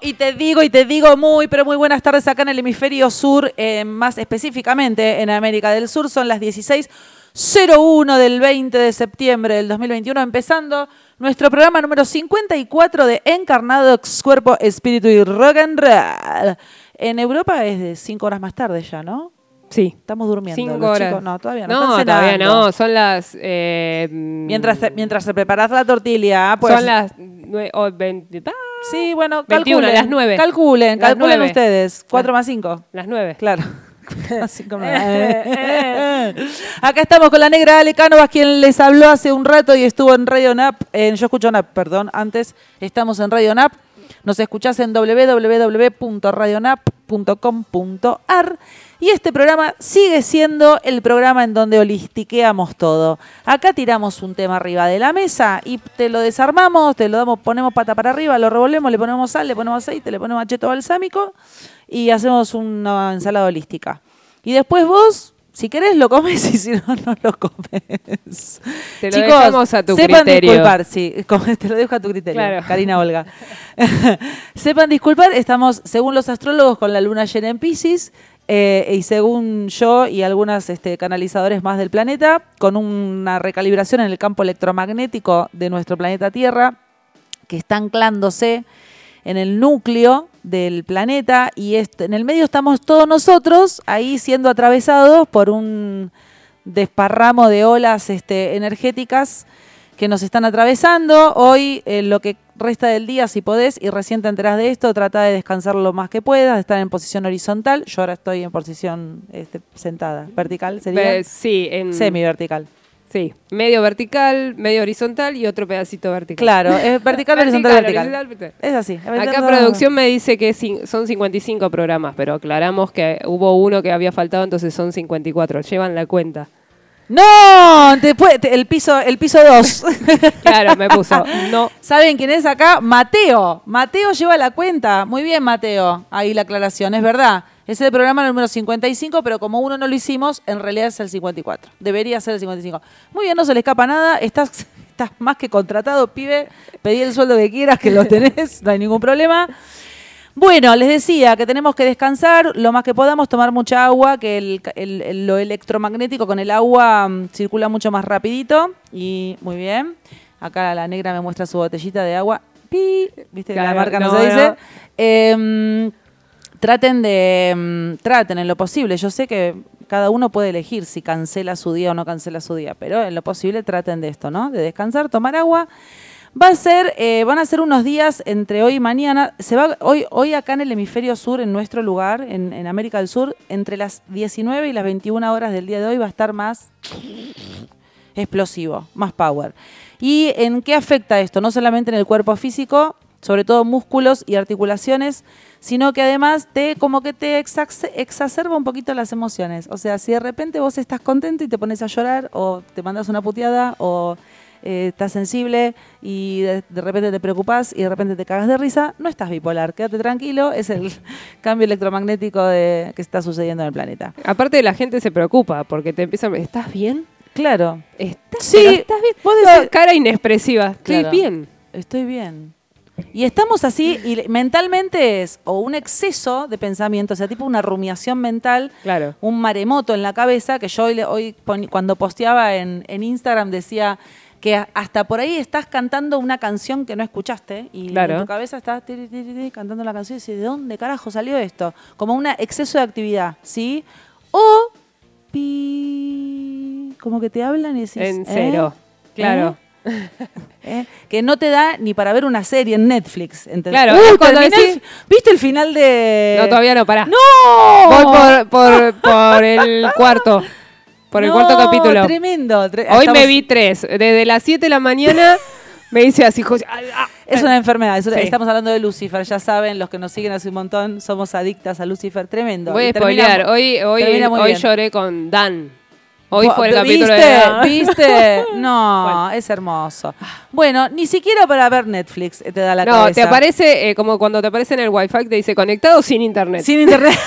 y te digo, y te digo muy, pero muy buenas tardes acá en el hemisferio sur, eh, más específicamente en América del Sur. Son las 16.01 del 20 de septiembre del 2021, empezando nuestro programa número 54 de Encarnados, Cuerpo, Espíritu y Rock and Roll. En Europa es de 5 horas más tarde ya, ¿no? Sí. Estamos durmiendo. Cinco los horas. chicos. No, todavía no. No, están todavía no. Son las. eh, Mientras, mientras se preparas la tortilla, pues. son las. nue- oh, 20 ah, Sí, bueno, 21, calculen. las nueve. Calculen, Las calculen nueve. ustedes. 4 más 5. las 9. Claro. Así como- Acá estamos con la negra Ale Cánovas, quien les habló hace un rato y estuvo en Radio Nap, en Yo Escucho Nap, perdón, antes estamos en Radio Nap. Nos escuchás en www.radionap.com.ar y este programa sigue siendo el programa en donde holistiqueamos todo. Acá tiramos un tema arriba de la mesa y te lo desarmamos, te lo damos, ponemos pata para arriba, lo revolvemos, le ponemos sal, le ponemos aceite, le ponemos acheto balsámico y hacemos una ensalada holística. Y después vos, si querés, lo comes y si no, no lo comes. Te lo dejamos a tu sepan criterio. disculpar, sí, te lo dejo a tu criterio, Claro. Karina Olga. sepan disculpar, estamos, según los astrólogos, con la luna llena en Pisces. Eh, y según yo y algunos este, canalizadores más del planeta, con una recalibración en el campo electromagnético de nuestro planeta Tierra, que está anclándose en el núcleo del planeta y en el medio estamos todos nosotros ahí siendo atravesados por un desparramo de olas este, energéticas que nos están atravesando. Hoy, eh, lo que resta del día, si podés, y recién te enterás de esto, trata de descansar lo más que puedas, de estar en posición horizontal. Yo ahora estoy en posición este, sentada, vertical, sería sí, en. semi-vertical. Sí. Medio vertical, medio horizontal y otro pedacito vertical. Claro, es vertical, horizontal, vertical. horizontal, vertical. Es así. Acá producción me dice que son 55 programas, pero aclaramos que hubo uno que había faltado, entonces son 54. Llevan la cuenta. No, después te- el piso el piso 2. Claro, me puso. No. ¿Saben quién es acá? Mateo. Mateo lleva la cuenta. Muy bien, Mateo. Ahí la aclaración, es verdad. Es el programa número 55, pero como uno no lo hicimos, en realidad es el 54. Debería ser el 55. Muy bien, no se le escapa nada. Estás, estás más que contratado, pibe. Pedí el sueldo que quieras, que lo tenés, no hay ningún problema. Bueno, les decía que tenemos que descansar lo más que podamos, tomar mucha agua, que el, el- el- lo electromagnético con el agua mm, circula mucho más rapidito. Y muy bien. Acá la negra me muestra su botellita de agua. Pi, ¿viste? la marca no, no, se dice. no. Em, traten de. mm, traten en lo posible. Yo sé que cada uno puede elegir si cancela su día o no cancela su día, pero en lo posible traten de esto, ¿no? De descansar, tomar agua. Va a ser, eh, van a ser unos días entre hoy y mañana. Se va hoy, hoy acá en el hemisferio sur, en nuestro lugar, en, en América del Sur, entre las 19 y las 21 horas del día de hoy va a estar más explosivo, más power. ¿Y en qué afecta esto? No solamente en el cuerpo físico, sobre todo músculos y articulaciones, sino que además te como que te exac- exacerba un poquito las emociones. O sea, si de repente vos estás contento y te pones a llorar o te mandas una puteada o eh, estás sensible y de, de repente te preocupas y de repente te cagas de risa, no estás bipolar, quédate tranquilo, es el cambio electromagnético de, que está sucediendo en el planeta. Aparte, la gente se preocupa porque te empiezan. ¿Estás bien? Claro, ¿Estás, Sí, ¿estás bien? vos No, decís- cara inexpresiva. Estoy Claro. bien. Estoy bien. Y estamos así, y mentalmente es o un exceso de pensamiento, o sea, tipo una rumiación mental, Claro. un maremoto en la cabeza, que yo hoy, cuando posteaba en, en Instagram decía que hasta por ahí estás cantando una canción que no escuchaste y Claro. en tu cabeza estás tiri, tiri, tiri, cantando la canción y dices, ¿de dónde carajo salió esto? Como un exceso de actividad, ¿sí? O pi, como que te hablan y decís, En ¿eh? cero. Claro. ¿eh? que no te da ni para ver una serie en Netflix. ¿entendés? Claro, Uh, cuando decís- ¿Viste el final de...? No, todavía no, pará. ¡No! Voy por, por, por el cuarto. Por el No, cuarto capítulo. tremendo. tre- Hoy estamos- me vi tres. Desde las 7 de la mañana me dice así, José. ah, ah, Es una enfermedad. es una- Sí. Estamos hablando de Lucifer. Ya saben, los que nos siguen hace un montón, somos adictas a Lucifer. Tremendo. Voy a spoilear. Hoy, hoy, hoy bien. lloré con Dan. Hoy fue el ¿viste? capítulo de Dan. ¿Viste? No, es hermoso. Bueno, ni siquiera para ver Netflix te da la No, cabeza. te aparece, eh, como cuando te aparece en el wifi, te dice conectado sin internet. Sin internet.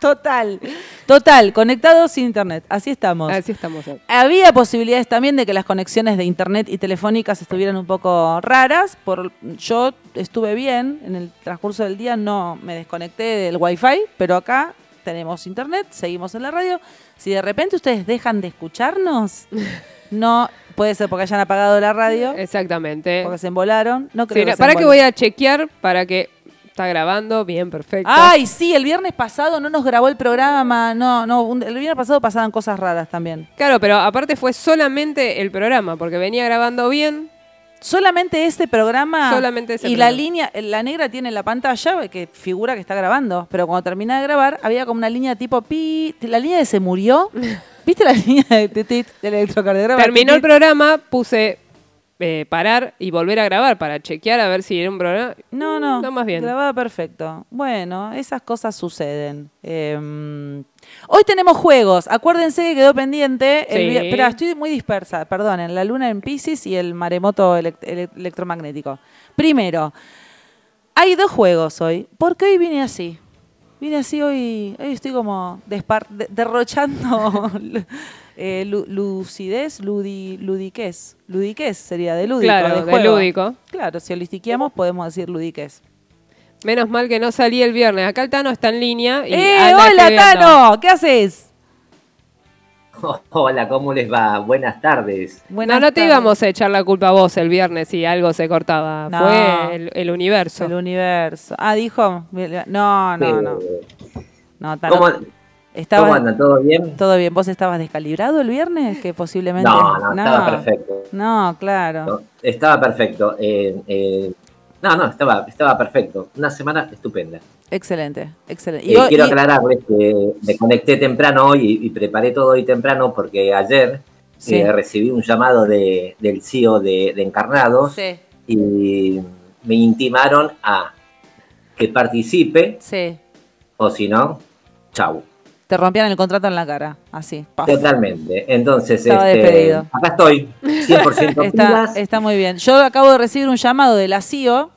Total, total, conectados sin internet. Así estamos. Así estamos. Había posibilidades también de que las conexiones de internet y telefónicas estuvieran un poco raras. Por, yo estuve bien en el transcurso del día, no me desconecté del wifi, pero acá tenemos internet, seguimos en la radio. Si de repente ustedes dejan de escucharnos, no puede ser porque hayan apagado la radio, Exactamente. porque se embolaron. No creo que para que voy a chequear para que está grabando bien, perfecto. Ay, sí, el viernes pasado no nos grabó el programa. No, no, un- el viernes pasado pasaban cosas raras también. Claro, pero aparte fue solamente el programa, porque venía grabando bien. Solamente este programa. Solamente ese Y la programa. línea, la negra tiene en la pantalla que figura que está grabando. Pero cuando termina de grabar, había como una línea tipo pi. La línea de se murió. ¿Viste la línea de, de- del electrocardiograma? Terminó el Tit, tit. programa, puse eh, parar y volver a grabar para chequear a ver si era un programa. No, no. No, más bien. Grababa perfecto. Bueno, esas cosas suceden. Eh, hoy tenemos juegos. Acuérdense que quedó pendiente. Sí. Espera, estoy muy dispersa. Perdonen. La luna en Pisces y el maremoto elec- ele- electromagnético. Primero, hay dos juegos hoy. ¿Por qué hoy vine así? Vine así hoy. Hoy estoy como derrochando eh, lu- lucidez, ludi, ludiquez. Ludiquez sería de lúdico. Claro, de de lúdico. Claro, si holistiqueamos podemos decir ludiquez. Menos mal que no salí el viernes. Acá el Tano está en línea. Y ¡Eh, anda hola. Tano! ¿Qué haces? Hola, ¿cómo les va? Buenas tardes. Buenas no, no te tardes. íbamos a echar la culpa a vos el viernes si algo se cortaba. No. Fue el, el universo. El universo. Ah, dijo. No, no, no. No, Tano. ¿Cómo, Estabas- cómo andan? ¿Todo bien? ¿Todo bien? ¿Vos estabas descalibrado el viernes? Que posiblemente. No, no, estaba perfecto. No, claro. No, estaba perfecto. Eh, eh, no, no, estaba, estaba perfecto. Una semana estupenda. Excelente, excelente. Eh, hoy- quiero aclararles que me conecté temprano hoy y, y preparé todo hoy temprano porque ayer Sí. recibí un llamado de, del CEO de, de Encarnados Sí, y me intimaron a que participe sí. o si no, chau. Te rompían el contrato en la cara. Así. paf. Totalmente. Entonces, Estaba este, despedido. acá estoy, 100% Está, está muy bien. Yo acabo de recibir un llamado de la CIO.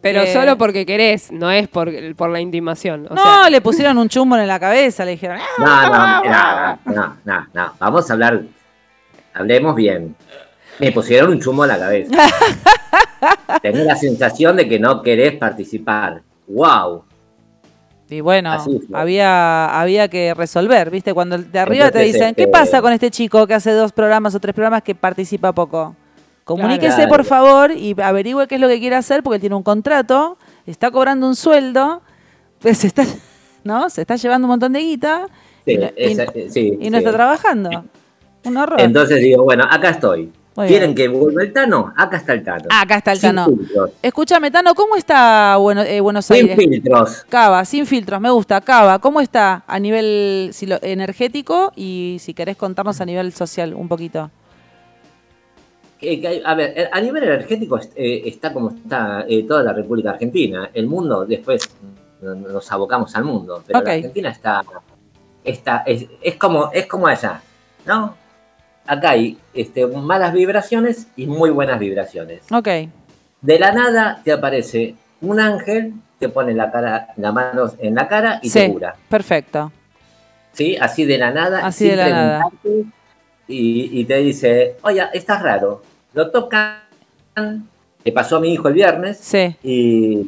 Pero que- solo porque querés, no es por, por la intimación. O no, sea, le pusieron un chumbo en la cabeza. Le dijeron. "Ah, No, no, no, no, no, no. Vamos a hablar, hablemos bien. Me pusieron un chumbo en la cabeza. Tengo la sensación de que no querés participar. ¡Wow! Y bueno, había, había que resolver, ¿viste? Cuando de arriba te dicen, ¿qué pasa con este chico que hace dos programas o tres programas que participa poco? Comuníquese, Claro. por favor, y averigüe qué es lo que quiere hacer, porque él tiene un contrato, está cobrando un sueldo, pues se está, ¿no? Se está llevando un montón de guita Sí, y, no, y- esa- sí, y no sí. está trabajando. Un horror. Entonces digo, bueno, acá estoy. ¿Quieren que vuelva el Tano? Acá está el Tano. Acá está el Sin Tano. filtros. Escúchame, Tano, ¿cómo está Bueno- eh, Buenos Sin Aires? filtros. Cava, sin filtros, me gusta. Cava, ¿cómo está a nivel si lo- energético y si querés contarnos a nivel social un poquito? Eh, a ver, eh, a nivel energético est- eh, está como está toda la República Argentina. El mundo, después no- nos abocamos al mundo, pero la Argentina está, está es, es como es como allá, ¿no? Acá hay este, malas vibraciones y muy buenas vibraciones. Ok, De la nada te aparece un ángel, te pone la cara, la mano en la cara y te sí, cura. perfecto. ¿Sí? Así de la nada. Así sin de la nada. Y, y te dice, oye, estás raro. Lo tocan. Le pasó a mi hijo el viernes Sí, y.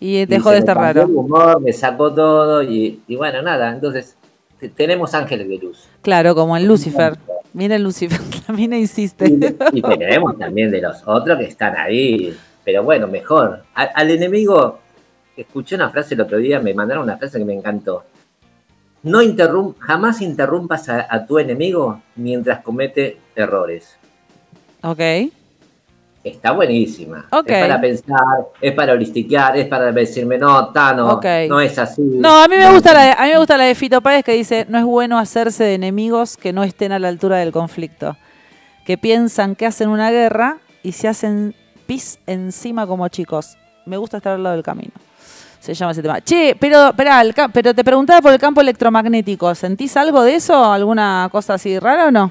y dejó de estar raro. el humor, me sacó todo y, y bueno, nada. Entonces, te- tenemos ángeles de luz. Claro, como en Lucifer. Miren Lucifer, la mina insiste. Y, y tenemos también de los otros que están ahí. Pero bueno, mejor. Al enemigo, escuché una frase el otro día, me mandaron una frase que me encantó. No interrum jamás interrumpas a, a tu enemigo mientras comete errores. Ok, Está buenísima. Es para pensar, es para holistiquear, es para decirme, no, Tano, no es así. No, a mí me gusta la de, a mí me gusta la de Fito Páez que dice, no es bueno hacerse de enemigos que no estén a la altura del conflicto. Que piensan que hacen una guerra y se hacen pis encima como chicos. Me gusta estar al lado del camino. Se llama ese tema. Che, pero, el pero te preguntaba por el campo electromagnético. ¿Sentís algo de eso? ¿Alguna cosa así rara o no?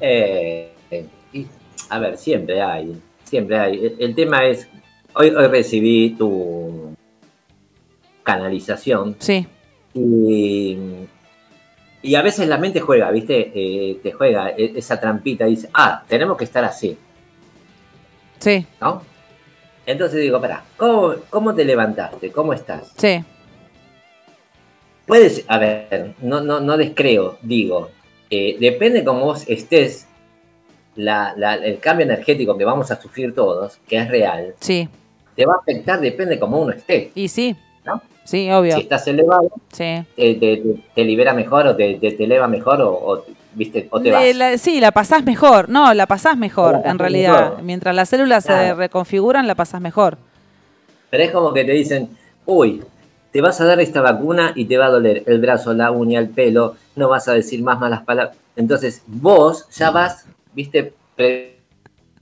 Eh, a ver, siempre hay, siempre hay. El, el tema es, hoy, hoy recibí tu, canalización. Sí. Y, y a veces la mente juega, ¿viste? Eh, te juega e- esa trampita y dice, ah, tenemos que estar así, Sí, ¿no? Entonces digo, pará, ¿cómo, cómo te levantaste? ¿Cómo estás? sí, Puedes, a ver, no, no, no descreo, digo, eh, depende cómo vos estés, la- la- el cambio energético que vamos a sufrir todos, que es real, sí. te va a afectar, depende cómo uno esté. Y sí, ¿No? sí, obvio. Si estás elevado, Sí. te, te- te- te libera mejor o te, eleva mejor o, o, ¿viste? o te vas. La- sí, la pasás mejor. No, la pasás mejor, La pasás en realidad. mejor. Mientras las células se reconfiguran, la pasás mejor. Pero es como que te dicen, uy, te vas a dar esta vacuna y te va a doler el brazo, la uña, el pelo, no vas a decir más malas palabras. Entonces vos ya vas, viste, pre-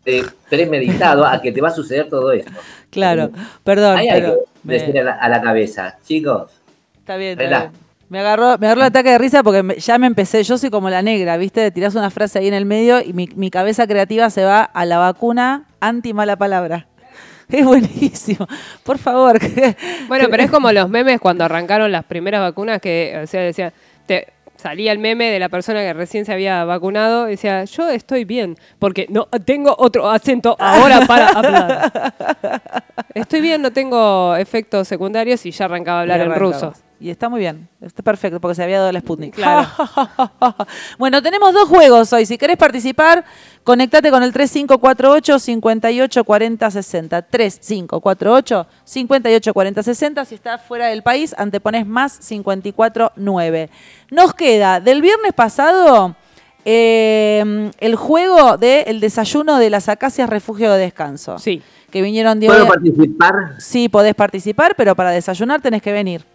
pre- premeditado a que te va a suceder todo esto. Claro, perdón, hay pero me- decir a la, a la cabeza, chicos, está bien, está bien. Me agarró, me agarró el ataque de risa porque me- ya me empecé, yo soy como la negra, ¿viste? Tirás una frase ahí en el medio y mi, mi cabeza creativa se va a la vacuna anti mala palabra. Es buenísimo. Por favor. Bueno, pero es como los memes cuando arrancaron las primeras vacunas que, o sea, decía, te, salía el meme de la persona que recién se había vacunado y decía, yo estoy bien, porque no tengo otro acento ahora para hablar. Estoy bien, no tengo efectos secundarios y ya arrancaba a hablar en ruso. Y está muy bien, está perfecto porque se había dado el Sputnik. Claro. bueno, tenemos dos juegos hoy. Si querés participar, conectate con el 3548 584060 3548 584060 Si estás fuera del país, antepones más 549. Nos queda del viernes pasado eh, el juego del desayuno de las acacias refugio de descanso. Sí. Que vinieron Diego. ¿puedo participar? Sí, podés participar, pero para desayunar tenés que venir.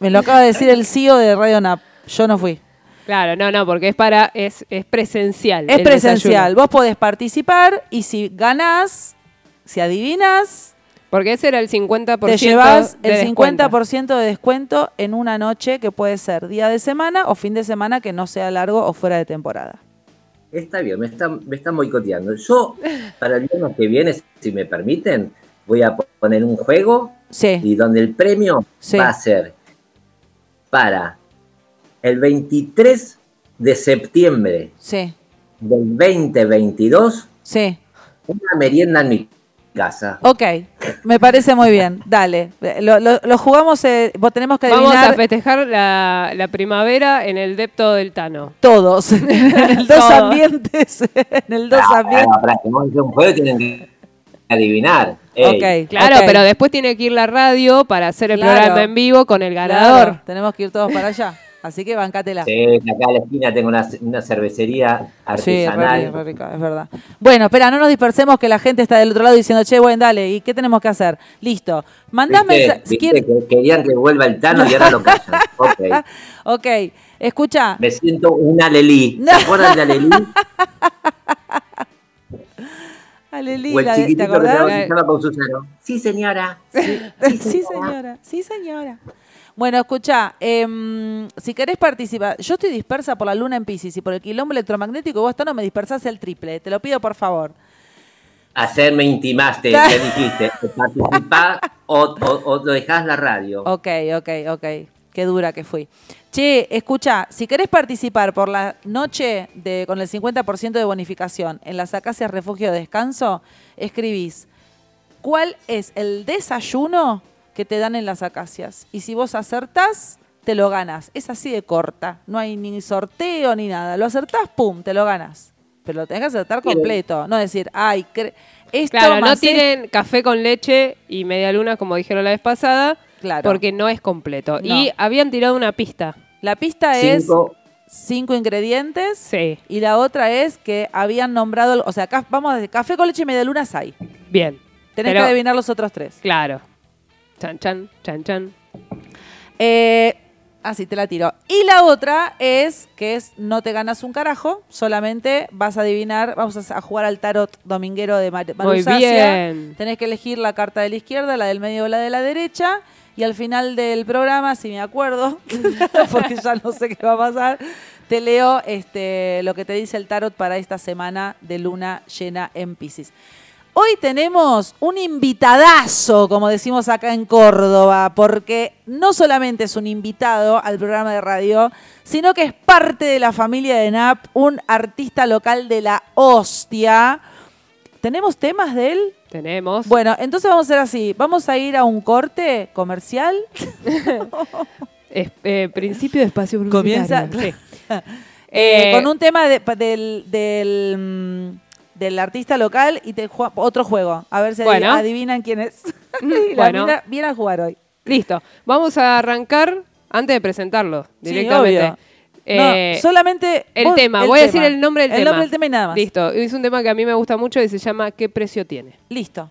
Me lo acaba de decir el CEO de Radio NAP. Yo no fui. Claro, no, no, porque es para, es, es presencial. Es presencial. desayuno. Vos podés participar y si ganás, si adivinas, Porque ese era el 50% te llevas de el descuento. 50% de descuento en una noche que puede ser día de semana o fin de semana que no sea largo o fuera de temporada. Está bien, me están, me están boicoteando. Yo, para el viernes que viene, si me permiten, voy a poner un juego Sí, y donde el premio Sí. va a ser para el 23 de septiembre sí, del 2022, sí. una merienda en mi casa. Ok, me parece muy bien. Dale. Lo, lo- lo jugamos, eh, vos tenemos que Vamos a festejar la, la primavera en el depto del Tano. todos. en el dos ambientes. en el dos Ah, ambientes. que un juego tienen que adivinar. Ey, Ok, Claro, pero después tiene que ir la radio para hacer el Claro. programa en vivo con el Claro, ganador. tenemos que ir todos para allá. Así que bancátela. Sí, acá a la esquina tengo una, una cervecería Sí, artesanal. re, re rica, es verdad. Bueno, espera, no nos dispersemos que la gente está del otro lado diciendo, che, bueno, dale, ¿y qué tenemos que hacer? Listo. Mandá ¿Viste? mensaje. Si ¿Viste quieren- que querían que vuelva el Tano y ahora lo callan. Ok. Ok, escucha. Me siento un alelí. ¿Te acuerdas de alelí? Alelí, O el de- ¿te chiquitito que estaba con Susano. Sí, señora. Sí, Sí, señora, sí, señora. Bueno, escucha, em, si querés participar, yo estoy dispersa por la luna en Pisces y por el quilombo electromagnético, vos no me dispersás el triple, te lo pido por favor. Ayer me intimaste, te dijiste, participá o, o, o dejás la radio. Ok, ok, ok. Qué dura que fui. Che, escucha, si querés participar por la noche de, con el 50% de bonificación en las acacias refugio de descanso, escribís cuál es el desayuno que te dan en las acacias. Y si vos acertás, te lo ganas. Es así de corta. No hay ni sorteo ni nada. Lo acertás, pum, te lo ganas. Pero lo tenés que acertar completo. No decir, ay, esto Claro, no más tienen café con leche y media luna, como dijeron la vez pasada, Claro. porque no es completo. No. Y habían tirado una pista. La pista es Cinco, ingredientes. Sí, Y la otra es que habían nombrado, o sea, ca- vamos a decir, café con leche y media luna hay. bien. Tenés Pero- que adivinar los otros tres. Claro. Chan, chan, chan, chan. Eh, así te la tiro. Y la otra es que es no te ganas un carajo, solamente vas a adivinar, vamos a, a jugar al tarot dominguero de Mar Manu Muy Sacia. bien. Tenés que elegir la carta de la izquierda, la del medio o la de la derecha. Y al final del programa, si me acuerdo, porque ya no sé qué va a pasar, te leo este, lo que te dice el tarot para esta semana de luna llena en Pisces. Hoy tenemos un invitadazo, como decimos acá en Córdoba, porque no solamente es un invitado al programa de radio, sino que es parte de la familia de NAP, un artista local de la hostia. ¿Tenemos temas de él? Tenemos. Bueno, entonces vamos a hacer así. Vamos a ir a un corte comercial. Es- eh, principio de espacio. Comienza- Sí. Eh, Eh, con un tema de- del, del, mm, del artista local y te otro juego. A ver si Bueno. adivinan quién es. Bueno. viene a jugar hoy. Listo. Vamos a arrancar antes de presentarlo directamente. Eh, no, solamente el vos- tema, voy a decir tema. el nombre del el tema. nombre del tema y nada más. Listo. Es un tema que a mí me gusta mucho y se llama ¿Qué precio tiene? Listo.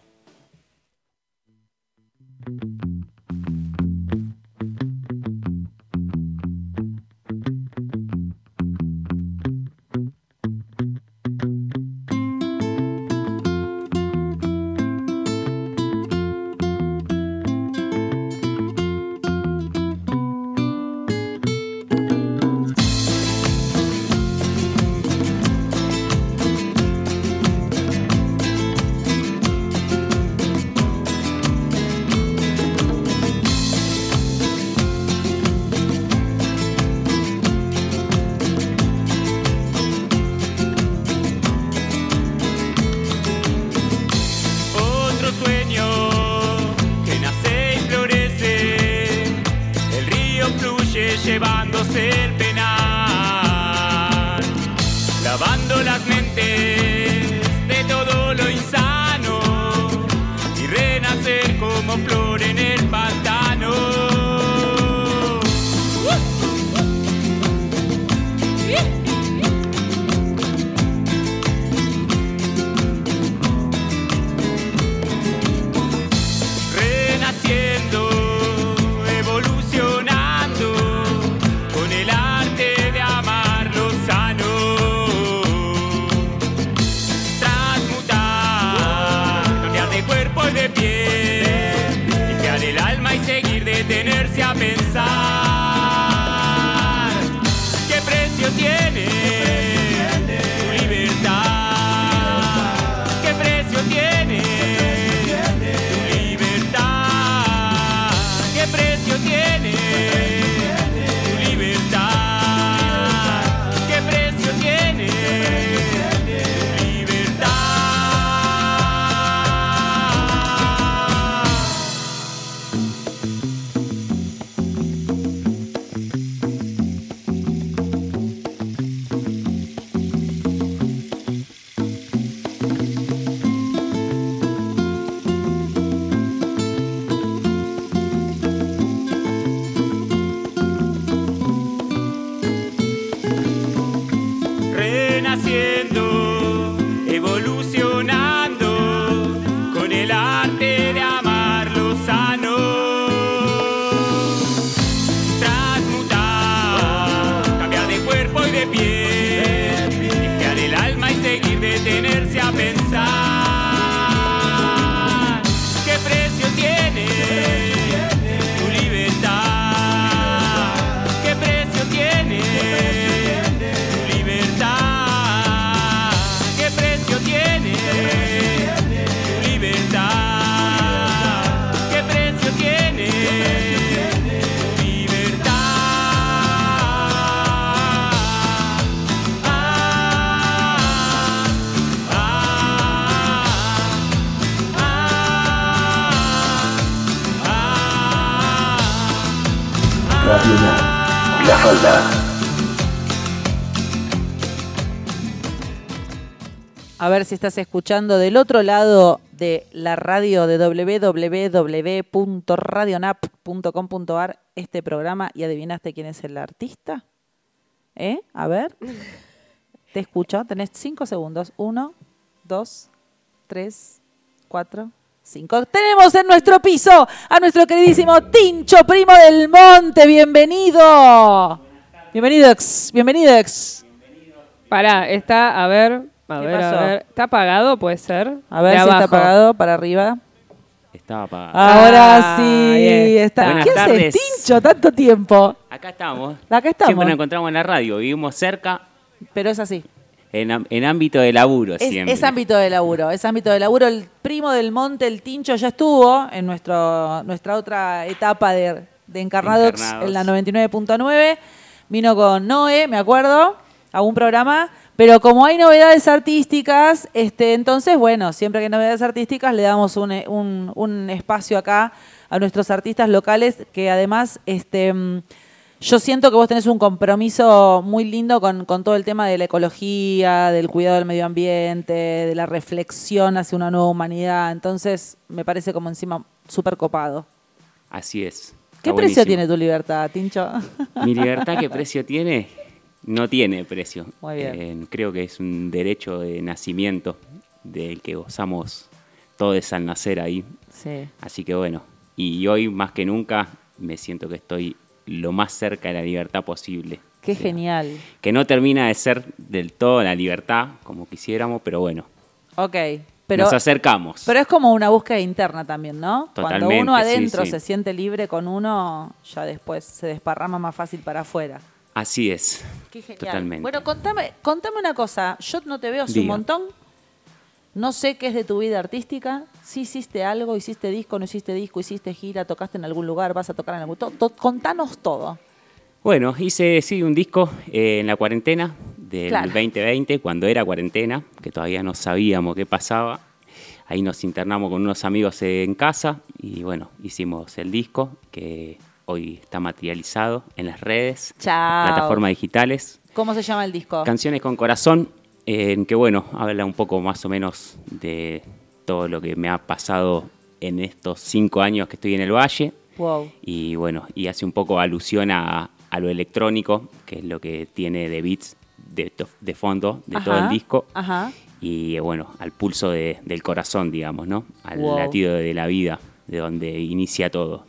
Si estás escuchando del otro lado de la radio de www.radionap.com.ar este programa y adivinaste quién es el artista. ¿Eh? A ver. Te escucho. Tenés cinco segundos. Uno, dos, tres, cuatro, cinco. Tenemos en nuestro piso a nuestro queridísimo Tincho Primo del Monte. Bienvenido. Bienvenido, ex. Bienvenido, ex. Pará, está, a ver, a ¿Qué ver, pasó? a ver. ¿Está apagado? Puede ser. A ver De si está apagado para arriba. Estaba apagado. Ahora Ah, sí, bien. está. Buenas ¿Qué haces. Tincho, tanto tiempo? Acá estamos. Acá estamos. Siempre nos encontramos en la radio. Vivimos cerca. Pero es así. En, en ámbito de laburo Es, siempre. es ámbito de laburo, es ámbito de laburo. El primo del monte, el Tincho, ya estuvo en nuestro, nuestra otra etapa de, de Encarnadox, Encarnados. en la 99.9. Vino con Noé, me acuerdo, a un programa. Pero como hay novedades artísticas, este, entonces, bueno, siempre que hay novedades artísticas le damos un, eh, un- un espacio acá a nuestros artistas locales que además este, mm, yo siento que vos tenés un compromiso muy lindo con, con todo el tema de la ecología, del cuidado del medio ambiente, de la reflexión hacia una nueva humanidad. Entonces, me parece como encima súper copado. Así es. ¿Qué precio tiene tu libertad, Tincho? Mi libertad, ¿qué precio tiene? No tiene precio. Muy bien. Eh, creo que es un derecho de nacimiento del que gozamos todos al nacer ahí. sí. Así que bueno, y hoy más que nunca me siento que estoy lo más cerca de la libertad posible. Qué O sea, genial. Que no termina de ser del todo la libertad como quisiéramos, pero bueno, Ok. Pero, nos acercamos. pero es como una búsqueda interna también, ¿no? Cuando Totalmente, uno sí, adentro sí. se siente libre con uno, ya después se desparrama más fácil para afuera. Así es. Qué genial. Totalmente. Bueno, contame, contame una cosa. Yo no te veo hace un montón. No sé qué es de tu vida artística. Si hiciste algo, hiciste disco, no hiciste disco, hiciste gira, tocaste en algún lugar, vas a tocar en algún... to- to- contanos todo. Bueno, hice sí un disco eh, en la cuarentena del Claro. 2020, cuando era cuarentena, que todavía no sabíamos qué pasaba. Ahí nos internamos con unos amigos en casa y bueno, hicimos el disco que hoy está materializado en las redes, Chao. plataformas digitales. ¿Cómo se llama el disco? Canciones con corazón, en que bueno, habla un poco más o menos de todo lo que me ha pasado en estos cinco años que estoy en el Valle. wow. Y bueno, y hace un poco alusión a, a lo electrónico, que es lo que tiene de beats de, de fondo de todo el disco. Ajá. Y bueno, al pulso de- del corazón, digamos, ¿no? Al Wow. latido de la vida, de donde inicia todo.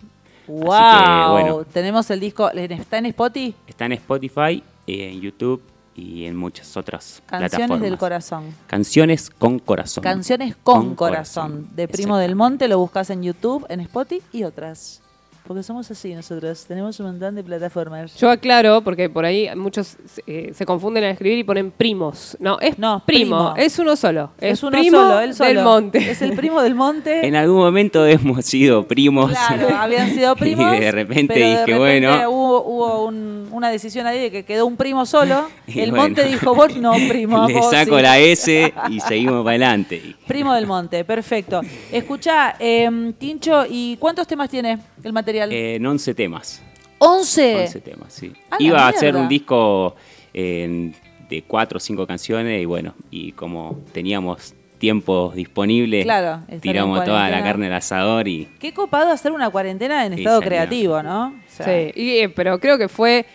Wow. que, bueno. Tenemos el disco. ¿Está en Spotify? Está en Spotify, eh, en YouTube y en muchas otras Canciones plataformas. del corazón. Canciones con corazón. Canciones con, Con corazón. corazón, De Primo del. Monte, lo buscas en YouTube, en Spotify y otras. Porque somos así nosotros. Tenemos un montón de plataformas. Yo aclaro, porque por ahí muchos eh, se confunden al escribir y ponen primos. No, es No, primo, primo. es uno solo. Es, Es uno primo solo, él solo. del monte. Es el primo del monte. En algún momento hemos sido primos. Claro, habían sido primos. Y de repente pero de dije, repente bueno. Hubo, hubo un- una decisión ahí de que quedó un primo solo. Y el bueno. monte dijo, vos no, primo. Le vos saco sí". la S y seguimos para adelante. Primo del monte, perfecto. Escuchá, eh, Tincho, ¿y cuántos temas tiene el material? En 11 temas. ¿11? 11 temas, sí. A Iba a hacer un disco en- de 4 o 5 canciones y bueno, y como teníamos tiempo disponible, Claro, tiramos toda la carne al asador y Qué copado hacer una cuarentena en estado creativo, ¿no? O sea, Sí, y, eh, pero creo que fue,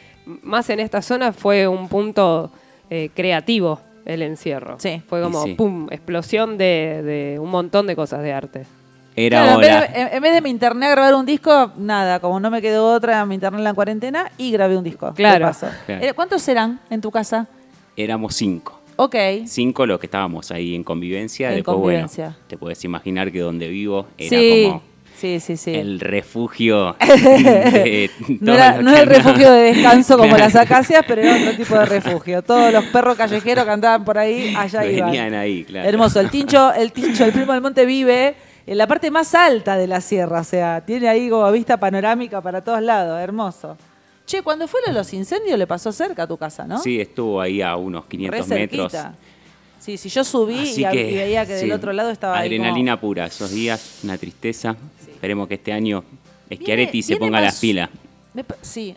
más en esta zona, fue un punto eh, creativo el encierro. Sí. Fue como, sí. pum, explosión de, de un montón de cosas de arte. Era Claro, en, vez de, en- vez de me interné a grabar un disco, nada, como no me quedó otra, me interné en la cuarentena y grabé un disco. Claro. Eh, ¿Cuántos serán en tu casa? Éramos 5. Ok. Cinco los que estábamos ahí en convivencia. En Después, convivencia. bueno, te puedes imaginar que donde vivo era sí, como sí, sí, sí. el refugio de no era, no era el refugio de descanso como las acacias, pero era otro tipo de refugio. Todos los perros callejeros que andaban por ahí, allá iban. Venían ahí, claro. Hermoso. El tincho, el tincho, el primo del monte vive en la parte más alta de la sierra, o sea, tiene ahí como vista panorámica para todos lados, hermoso. Che, cuando fue lo de los incendios le pasó cerca a tu casa, ¿no? Sí, estuvo ahí a unos 500 Re metros. Sí, sí, yo subí Así y, que, y veía que sí, del otro lado estaba ahí como- Adrenalina pura, esos días, una tristeza. Esperemos que este año Viene- Schiaretti se ponga más- las pilas. Me pa- sí,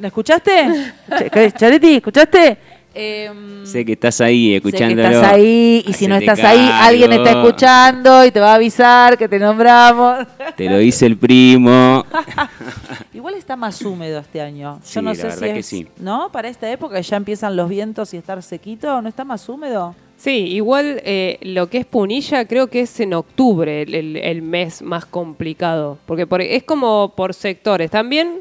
¿lo escuchaste? Che, ¿qué- Charetti, ¿escuchaste? Em, Sé que estás ahí Sé que estás ahí y si no estás ahí, alguien está escuchando y te va a avisar que te nombramos. Te lo dice el primo. Igual está más húmedo este año. Yo Sí, no la sé verdad si que es, sí. ¿no? Para esta época ya empiezan los vientos y estar sequito, ¿no está más húmedo? Sí, igual eh, lo que es Punilla creo que es en octubre el, el- el mes más complicado, porque por- es como por sectores. También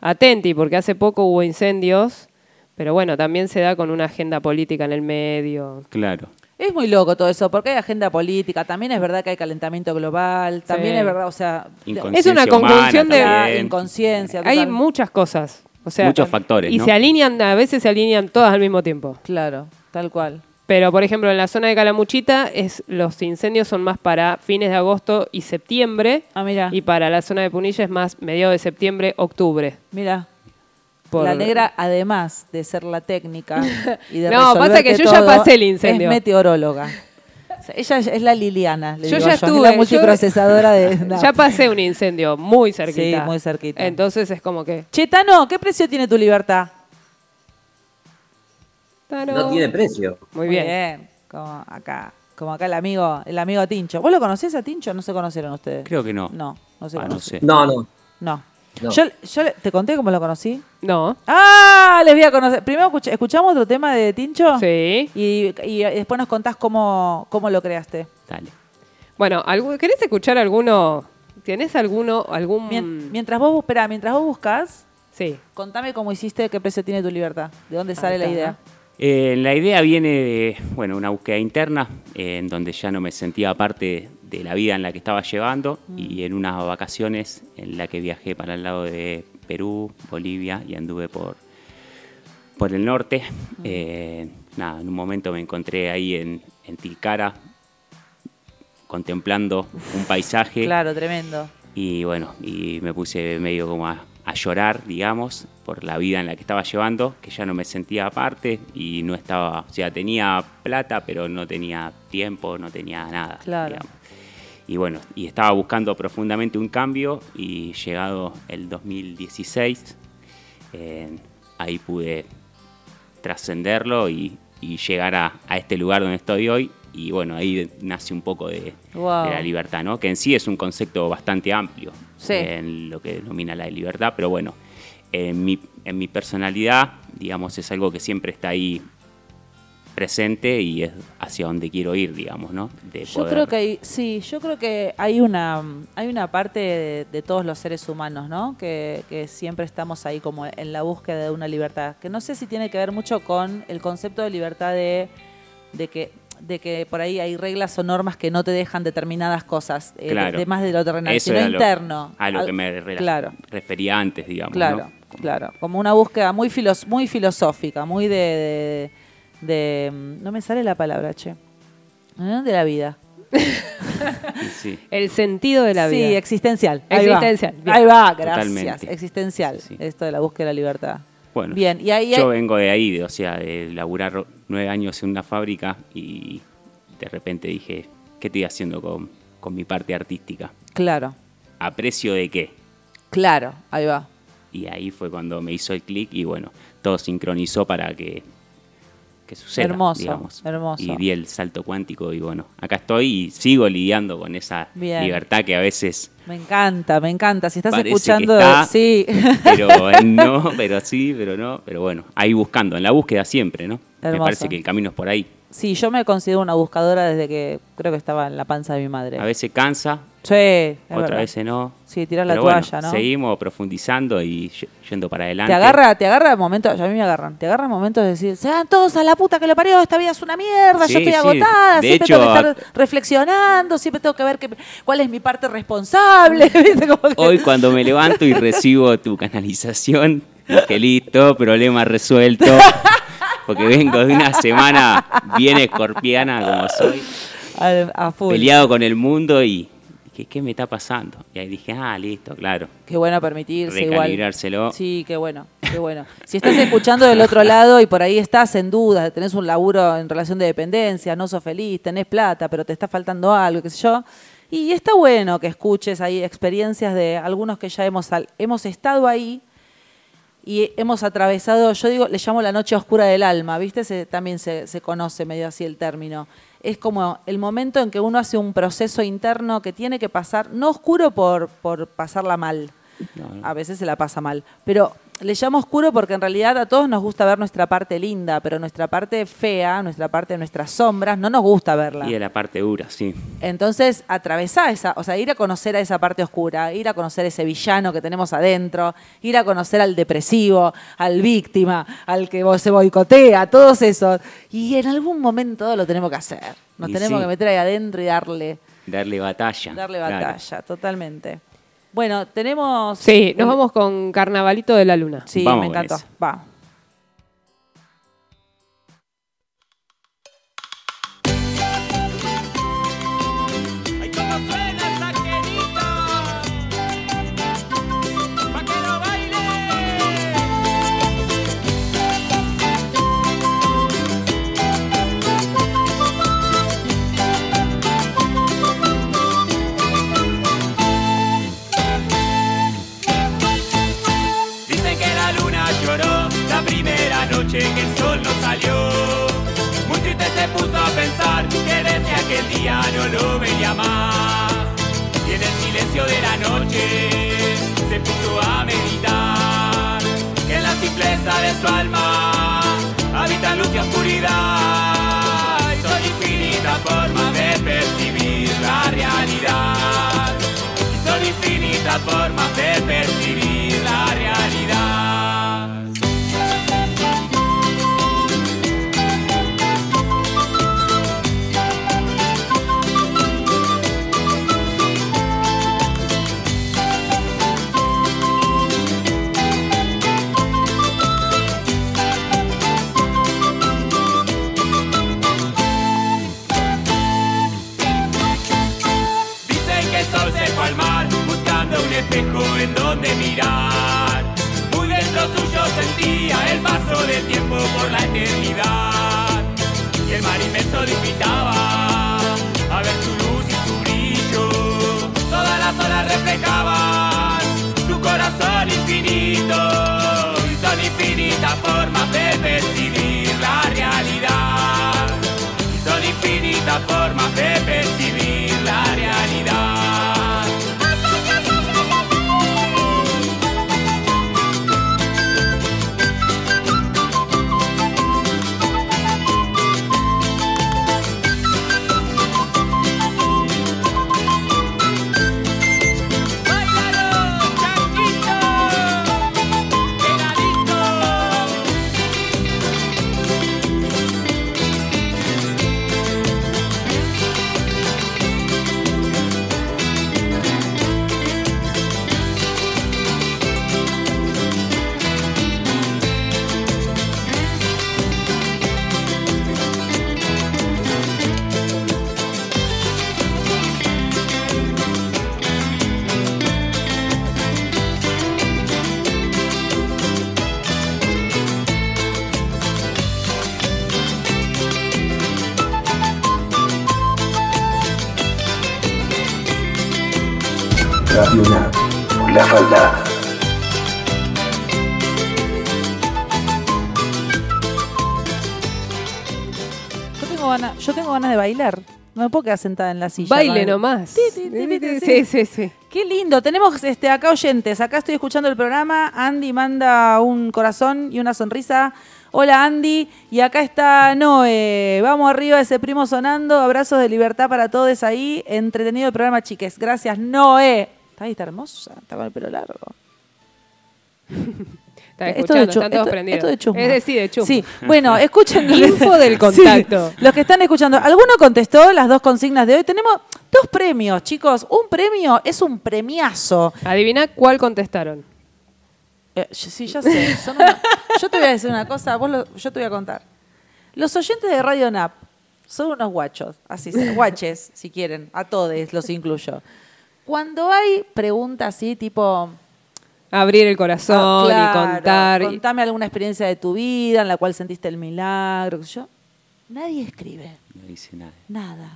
atenti, porque hace poco hubo incendios, pero bueno, también se da con una agenda política en el medio. Claro. Es muy loco todo eso, porque hay agenda política, también es verdad que hay calentamiento global, también Sí. es verdad, o sea, Es una conjunción de- inconsciencia. Hay total. muchas cosas. O sea, Muchos factores, Y ¿no? se alinean, a veces se alinean todas al mismo tiempo. Claro, tal cual. Pero, por ejemplo, en la zona de Calamuchita es, los incendios son más para fines de agosto y septiembre. Ah, mira, Y para la zona de Punilla es más mediados de septiembre, octubre. mira. Por- La negra, además de ser la técnica y de No, pasa que yo ya pasé el incendio. Es meteoróloga. O sea, ella es la Liliana. le Yo digo ya es estuve, la yo- multiprocesadora de. no. Ya pasé un incendio muy cerquita. Sí, muy cerquita. Entonces es como que... Chetano, ¿qué precio tiene tu libertad? Tano. No tiene precio. Muy bien. Como acá, como acá el amigo, el amigo Tincho. ¿Vos lo conocés a Tincho? No se conocieron ustedes. Creo que no. No, no se Ah, no conocen. sé. No, no. No. No. Yo, yo te conté cómo lo conocí. No. Ah, les voy a conocer. Primero escuch- escuchamos otro tema de Tincho. Sí. Y, y después nos contás cómo, cómo lo creaste. Dale. Bueno, ¿algu- ¿querés escuchar alguno? ¿Tenés alguno, algún...? Mien- mientras vos, espera, mientras vos buscas, Sí. contame cómo hiciste, qué precio tiene tu libertad. ¿De dónde sale la idea? Eh, la idea viene de, bueno, una búsqueda interna, eh, en donde ya no me sentía parte de la vida en la que estaba llevando y en unas vacaciones en la que viajé para el lado de Perú, Bolivia y anduve por, por el norte. Eh, nada, en un momento me encontré ahí en, en Tilcara contemplando un paisaje Claro, tremendo. y bueno, y me puse medio como a, a llorar, digamos, por la vida en la que estaba llevando, que ya no me sentía aparte y no estaba, o sea, tenía plata, pero no tenía tiempo, no tenía nada. Claro. digamos. Y bueno, y estaba buscando profundamente un cambio y llegado el 2016, eh, ahí pude trascenderlo y, y llegar a, a este lugar donde estoy hoy. Y bueno, ahí nace un poco de, Wow. de la libertad, ¿no? Que en sí es un concepto bastante amplio Sí. en lo que denomina la libertad, pero bueno, en mi, en mi personalidad, digamos, es algo que siempre está ahí presente y es hacia donde quiero ir, digamos, ¿no? De Yo poder- creo que hay, sí, yo creo que hay una, hay una parte de, de todos los seres humanos, ¿no? Que, que siempre estamos ahí como en la búsqueda de una libertad. Que no sé si tiene que ver mucho con el concepto de libertad de, de que de que por ahí hay reglas o normas que no te dejan determinadas cosas, eh, de- Claro. de, más de lo terrenal, Eso sino era lo- interno. a lo que me re- Claro. refería antes, digamos. Claro, claro. Como una búsqueda muy, filos muy filosófica, muy de, de, de- No me sale la palabra, che. ¿Eh? De la vida. Sí. El sentido de la sí, vida. existencial. Ahí va. Existencial, bien. Ahí va, gracias. Totalmente. Existencial. Sí, sí. Esto de la búsqueda de la libertad. Bueno, Bien, y ahí yo hay- vengo de ahí, de- o sea, de laburar nueve años en una fábrica y de repente dije, ¿qué estoy haciendo con, con mi parte artística? Claro, ¿A precio de qué? claro, ahí va. Y ahí fue cuando me hizo el clic y bueno, todo sincronizó para que, que suceda. Hermoso, digamos. hermoso. Y di el salto cuántico y bueno, acá estoy y sigo lidiando con esa Bien. libertad que a veces, Me encanta, me encanta. Si estás escuchando, está. sí. pero eh, no, pero sí, pero no, pero bueno, ahí buscando, en la búsqueda siempre, ¿no? Me parece que el camino es por ahí. sí, yo me considero una buscadora desde que creo que estaba en la panza de mi madre. A veces cansa, Sí, es otras verdad. veces no. Sí, tirás la Pero bueno, toalla, ¿no? Seguimos profundizando y yendo para adelante. Te agarra, te agarra momentos, a mí me agarran, te agarran momentos de decir, se van todos a la puta que lo parió, esta vida es una mierda, Sí, yo estoy sí. agotada, De siempre hecho, tengo que estar reflexionando, siempre tengo que ver que, cuál es mi parte responsable. Hoy cuando me levanto y recibo tu canalización, dije listo, problema resuelto. Porque vengo de una semana bien escorpiana como soy, a, a full. peleado con el mundo y ¿qué me está pasando? Y ahí dije, ah, listo, claro. Qué bueno permitirse igual. Sí, qué bueno, qué bueno. Si estás escuchando del otro lado y por ahí estás en duda, tenés un laburo en relación de dependencia, no sos feliz, tenés plata, pero te está faltando algo, qué sé yo. Y está bueno que escuches ahí experiencias de algunos que ya hemos, hemos estado ahí y hemos atravesado, yo digo, le llamo la noche oscura del alma, ¿viste? Se- también se, se conoce medio así el término. Es como el momento en que uno hace un proceso interno que tiene que pasar, no oscuro por, por pasarla mal, No, no. a veces se la pasa mal, pero le llamo oscuro porque en realidad a todos nos gusta ver nuestra parte linda, pero nuestra parte fea, nuestra parte de nuestras sombras, no nos gusta verla. Y de la parte dura, sí. Entonces, atravesar esa, o sea, ir a conocer a esa parte oscura, ir a conocer ese villano que tenemos adentro, ir a conocer al depresivo, al víctima, al que vos se boicotea, todos esos. Y en algún momento lo tenemos que hacer. Nos Y tenemos sí. que meter ahí adentro y darle, Darle batalla. darle claro. batalla, totalmente. Bueno, tenemos. Sí, nos vamos con Carnavalito de la Luna. Sí, Vamos me encantó. ese. el día no lo veía más. Y en el silencio de la noche se puso a meditar que en la simpleza de su alma habita luz y oscuridad. Y son infinitas formas de percibir la realidad. Y son infinitas formas de percibir la eternidad. Y el mar inmenso invitaba a ver su luz y su brillo. Todas las olas reflejaban su corazón infinito. Son infinitas formas de percibir la realidad. Son infinitas formas de percibir Radio UNAM. La falda. Yo tengo ganas, yo tengo ganas de bailar. No me puedo quedar sentada en la silla. Baile nomás. Sí, sí, sí, sí, Sí, sí, sí. Qué lindo. Tenemos este acá oyentes. Acá estoy escuchando el programa. Andy manda un corazón y una sonrisa. Hola Andy. Y acá está Noé. Vamos arriba, ese primo sonando. Abrazos de libertad para todos ahí. Entretenido el programa, chiques. Gracias, Noé. Está ahí, está hermosa. Está con el pelo largo. Está Esto de escuchando, están todos esto- esto de. Es decir, de chusma. Sí, bueno, escuchen. Info del contacto. Sí, los que están escuchando. ¿Alguno contestó las dos consignas de hoy? Tenemos dos premios, chicos. Un premio es un premiazo. Adivina cuál contestaron. Eh, yo- sí, ya sé. son una- yo te voy a decir una cosa, vos lo- yo te voy a contar. Los oyentes de Radio NAP son unos guachos, así guaches, si quieren, a todos los incluyo. Cuando hay preguntas así, tipo, Abrir el corazón ah, claro, y contar. y- contame alguna experiencia de tu vida en la cual sentiste el milagro, yo, nadie escribe, No dice nada. nada.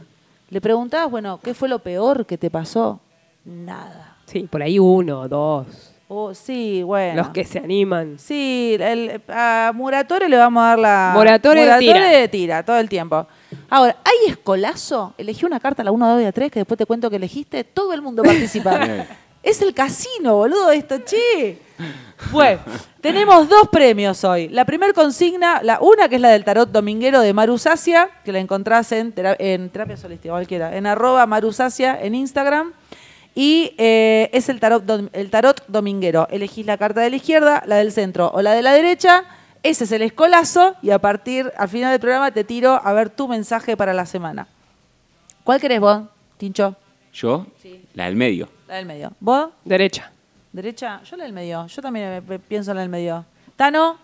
Le preguntabas, bueno, ¿qué fue lo peor que te pasó? Nada. Sí, por ahí uno, dos. Oh, sí, bueno. Los que se animan. Sí, el- a Muratore le vamos a dar la. Muratore tira. tira todo el tiempo. Ahora, ¿hay escolazo? Elegí una carta, la 1, 2 y la 3, que después te cuento que elegiste. Todo el mundo participa. es el casino, boludo, esto, che. Bueno, tenemos dos premios hoy. La primer consigna, la una que es la del tarot dominguero de Maru Sacia, que la encontrás en, tera- en Terapia Solística, cualquiera, en arroba Maru Sacia en Instagram. Y eh, es el tarot, el tarot dominguero. Elegís la carta de la izquierda, la del centro o la de la derecha. Ese es el escolazo y a partir, al final del programa, te tiro a ver tu mensaje para la semana. ¿Cuál querés vos, Tincho? Yo, la del medio. La del medio. ¿Vos? Derecha. ¿Derecha? Yo la del medio. Yo también pienso en la del medio. ¿Tano?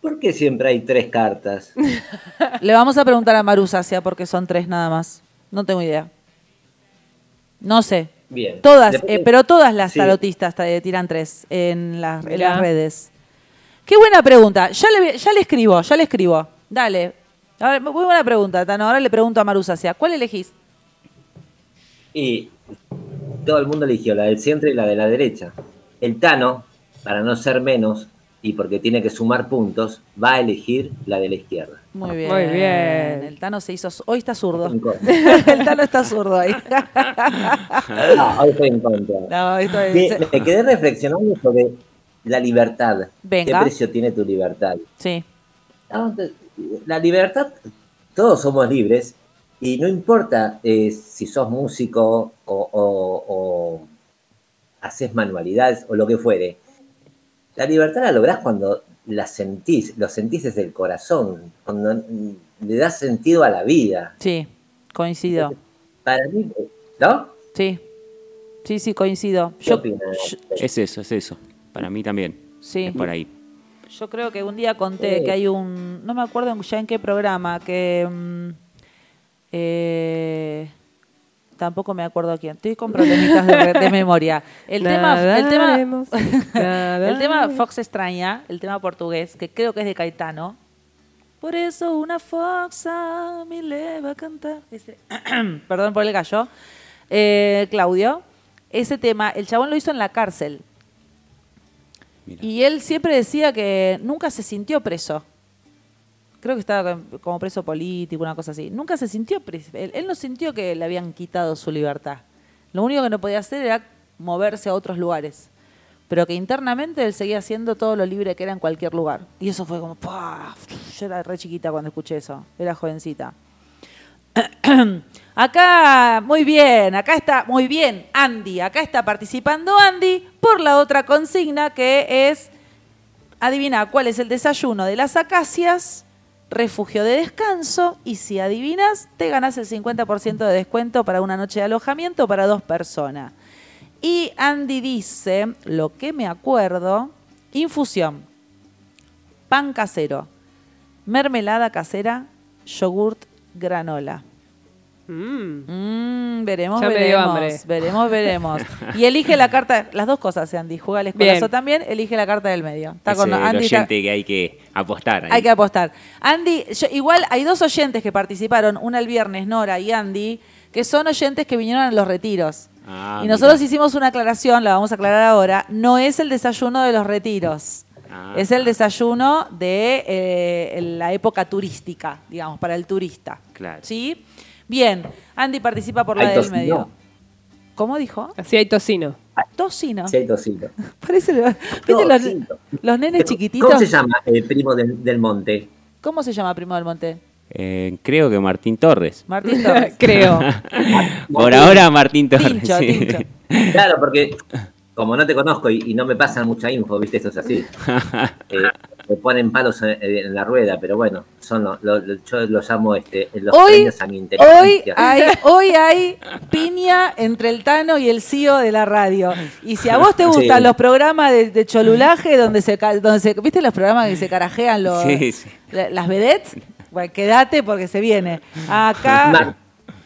¿Por qué siempre hay tres cartas? Le vamos a preguntar a Maru Sacia porque son tres nada más. No tengo idea. No sé. Bien. Todas, Después- eh, pero todas las Sí. tarotistas ta- tiran tres en, las- en las redes. Qué buena pregunta. Ya le, voy- ya le escribo, ya le escribo. Dale. Ahora, muy buena pregunta, Tano. Ahora le pregunto a Maru Sacia. ¿Cuál elegís? Y todo el mundo eligió la del centro y la de la derecha. El Tano, para no ser menos, y porque tiene que sumar puntos, va a elegir la de la izquierda. Muy bien. Muy bien. El Tano se hizo. Hoy está zurdo. El Tano está zurdo ahí. No, hoy estoy en contra. No, Me, me quedé reflexionando sobre la libertad. Venga. ¿Qué precio tiene tu libertad? Sí. La libertad, todos somos libres y no importa eh, si sos músico o, o- o haces manualidades o lo que fuere. La libertad la lográs cuando la sentís, lo sentís desde el corazón, cuando le das sentido a la vida. Sí, coincido. Para mí, ¿no? Sí. Sí, sí, coincido. ¿Qué yo- Es eso, es eso. Para mí también. Sí. Es por ahí. yo creo que un día conté que hay un. No me acuerdo ya en qué programa, que. mm, eh, tampoco me acuerdo quién. Estoy con problemitas de, de memoria. El tema, el tema, el tema. Fox extraña, el tema portugués, que creo que es de Caetano. Por eso una fox a mí le va a cantar. Ese- Perdón por el gallo. Eh, Claudio, ese tema, el chabón lo hizo en la cárcel. Y él siempre decía que nunca se sintió preso. Creo que estaba com- como preso político, una cosa así. Nunca se sintió preso. Él, no sintió que le habían quitado su libertad. Lo único que no podía hacer era moverse a otros lugares. Pero que internamente él seguía siendo todo lo libre que era en cualquier lugar. Y eso fue como... ¡pah! Yo era re chiquita cuando escuché eso. Era jovencita. Acá, muy bien, acá está, muy bien, Andy. Acá está participando Andy por la otra consigna que es, adivina cuál es el desayuno de las acacias, refugio de descanso, y si adivinas, te ganas el 50% de descuento para una noche de alojamiento para dos personas. Y Andy dice, lo que me acuerdo, infusión, pan casero, mermelada casera, yogurt, granola. Mm. Mm, veremos, Ya me dio veremos. hambre. Veremos, veremos. Y elige la carta, las dos cosas, Andy. Juega al Bien. escolazo también, elige la carta del medio. Está Ese con el Andy. está- oyente que hay que apostar. ahí. hay que apostar. Andy, yo- igual hay dos oyentes que participaron, una el viernes, Nora y Andy, que son oyentes que vinieron a los retiros. Ah, y nosotros mira. hicimos una aclaración, la vamos a aclarar ahora. No es el desayuno de los retiros. Ah. Es el desayuno de eh, la época turística, digamos, para el turista. Claro. ¿Sí? Bien, Andy participa por la ¿Hay del tocino? medio. ¿Cómo dijo? Así hay tocino. Tocino. Sí, hay tocino. Parece, ¿viste los, Tocino. los nenes chiquititos? ¿Cómo se llama el primo del, del monte? ¿Cómo se llama Primo del Monte? Eh, creo que Martín Torres. Martín Torres. Creo. Por ahora Martín Torres. Tincho, sí. Tincho. Claro, porque como no te conozco y, y no me pasan mucha info, viste, esto es así. Eh, me ponen palos en, en la rueda, pero bueno, son lo- lo- lo- yo los llamo este, los Hoy, premios a mi hoy, hay, hoy hay piña entre el Tano y el CEO de la radio. Y si a vos te gustan Sí. los programas de, de cholulaje donde se, donde se... ¿Viste los programas que se carajean los, Sí, sí. la- las vedettes? Bueno, quédate porque se viene. Acá... Mar-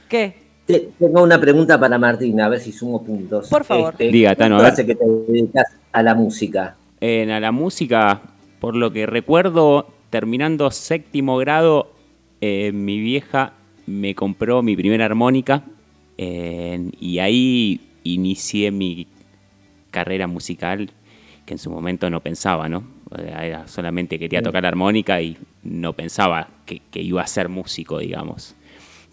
¿Qué? Te- Tengo una pregunta para Martín, a ver si sumo puntos. Este, Por favor. Diga, Tano, a ¿cuánto ver. hace que te dedicas a la música? En a la música, por lo que recuerdo, terminando séptimo grado, eh, mi vieja me compró mi primera armónica eh, y ahí inicié mi carrera musical que en su momento no pensaba, ¿no? Era- solamente quería tocar la armónica y no pensaba que, que iba a ser músico, digamos.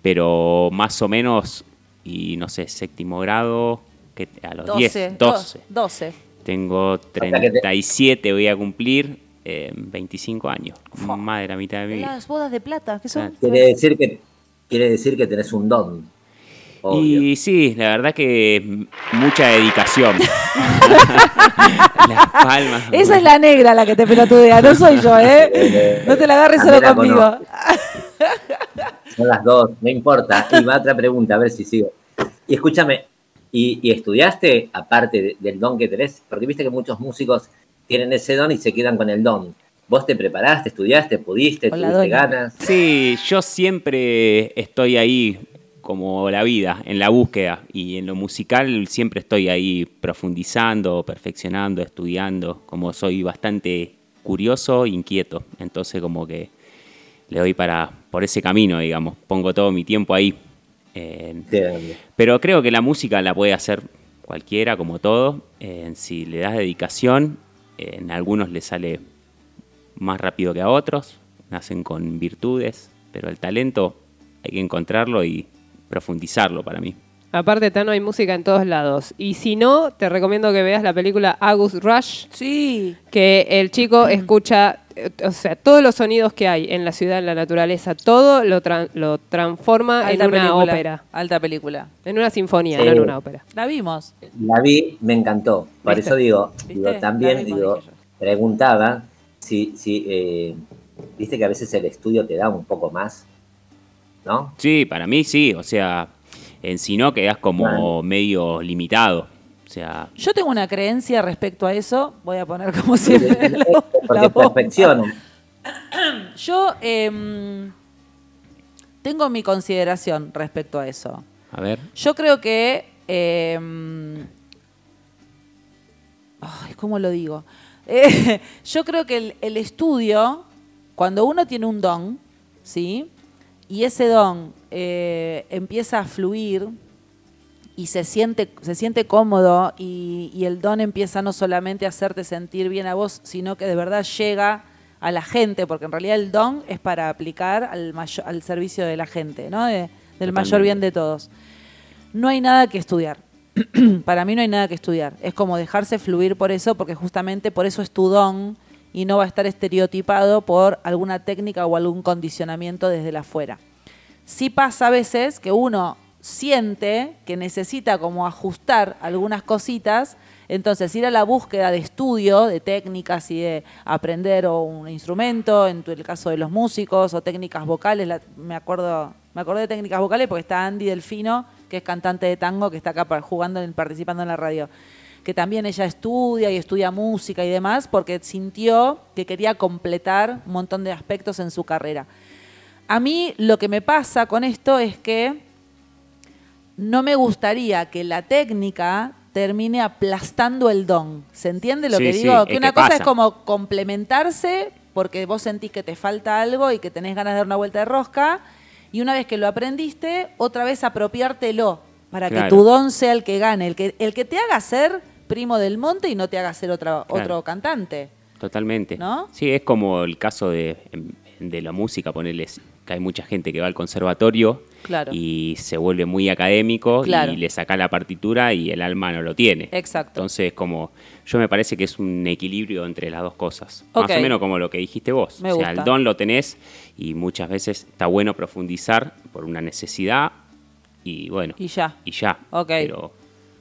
Pero más o menos, y no sé, séptimo grado, que a los 12. 10, 12. 12. Tengo sea que te- 37, voy a cumplir eh, 25 años. Más de la mitad de mi vida. Las bodas de plata, ¿qué son? Quiere decir que, quiere decir que tenés un don. Obvio. Y sí, la verdad que mucha dedicación. Las palmas. Esa es la negra la que te pelotudea, no soy yo, ¿eh? No te la agarres solo la conmigo. conozco. Son las dos, no importa. Y va otra pregunta, a ver si sigo. Y escúchame, ¿y, y estudiaste aparte de- del don que tenés? Porque viste que muchos músicos tienen ese don y se quedan con el don. ¿Vos te preparaste, estudiaste, pudiste, Hola, tuviste doña. ganas? Sí, yo siempre estoy ahí como la vida, en la búsqueda. Y en lo musical siempre estoy ahí profundizando, perfeccionando, estudiando. Como soy bastante curioso, inquieto. Entonces como que le doy para por ese camino, digamos. Pongo todo mi tiempo ahí. Eh. Pero creo que la música la puede hacer cualquiera, como todo. Eh, si le das dedicación, en algunos le sale más rápido que a otros, nacen con virtudes, pero el talento hay que encontrarlo y profundizarlo para mí. Aparte, Tano, hay música en todos lados. Y si no, te recomiendo que veas la película August Rush, Sí. que el chico escucha, o sea, todos los sonidos que hay en la ciudad, en la naturaleza, todo lo, tra- lo transforma en una película. ópera. Alta película. En una sinfonía, Sí. no en una ópera. La vimos. La vi, me encantó. Por ¿Viste? eso digo, también digo, preguntaba si, si eh, viste que a veces el estudio te da un poco más, ¿no? Sí, para mí sí, o sea, en si no quedas como medio limitado. O sea, Yo tengo una creencia respecto a eso. Voy a poner como siempre la, la Porque. Yo em, tengo mi consideración respecto a eso. a ver, Yo creo que. ay, ¿Cómo lo digo? Eh, yo creo que el, el estudio, cuando uno tiene un don, ¿sí? Y ese don eh, empieza a fluir y se siente, se siente cómodo y, y el don empieza no solamente a hacerte sentir bien a vos, sino que de verdad llega a la gente, porque en realidad el don es para aplicar al, mayo- al servicio de la gente, ¿no? De- del mayor bien de todos. No hay nada que estudiar. para mí no hay nada que estudiar. Es como dejarse fluir por eso, porque justamente por eso es tu don y no va a estar estereotipado por alguna técnica o algún condicionamiento desde la afuera. Sí pasa a veces que uno siente que necesita como ajustar algunas cositas, entonces ir a la búsqueda de estudio, de técnicas y de aprender o un instrumento, en el caso de los músicos, o técnicas vocales, la- me acuerdo, me acordé de técnicas vocales porque está Andy Delfino, que es cantante de tango, que está acá jugando, participando en la radio que también ella estudia y estudia música y demás, porque sintió que quería completar un montón de aspectos en su carrera. A mí lo que me pasa con esto es que no me gustaría que la técnica termine aplastando el don. ¿Se entiende lo Sí, que digo? que que una cosa pasa. es como complementarse porque vos sentís que te falta algo y que tenés ganas de dar una vuelta de rosca y una vez que lo aprendiste, otra vez apropiártelo para que tu don sea el que gane, el que, el que te haga ser primo del monte y no te haga ser otra, Claro. otro cantante. totalmente. ¿No? Sí, es como el caso de, de la música, ponerles que hay mucha gente que va al conservatorio Claro. y se vuelve muy académico Claro. y le saca la partitura y el alma no lo tiene. Exacto. Entonces, como yo me parece que es un equilibrio entre las dos cosas. Más o menos como lo que dijiste vos. Me o sea, gusta. el don lo tenés y muchas veces está bueno profundizar por una necesidad y bueno, Y ya. y ya. Ok. Pero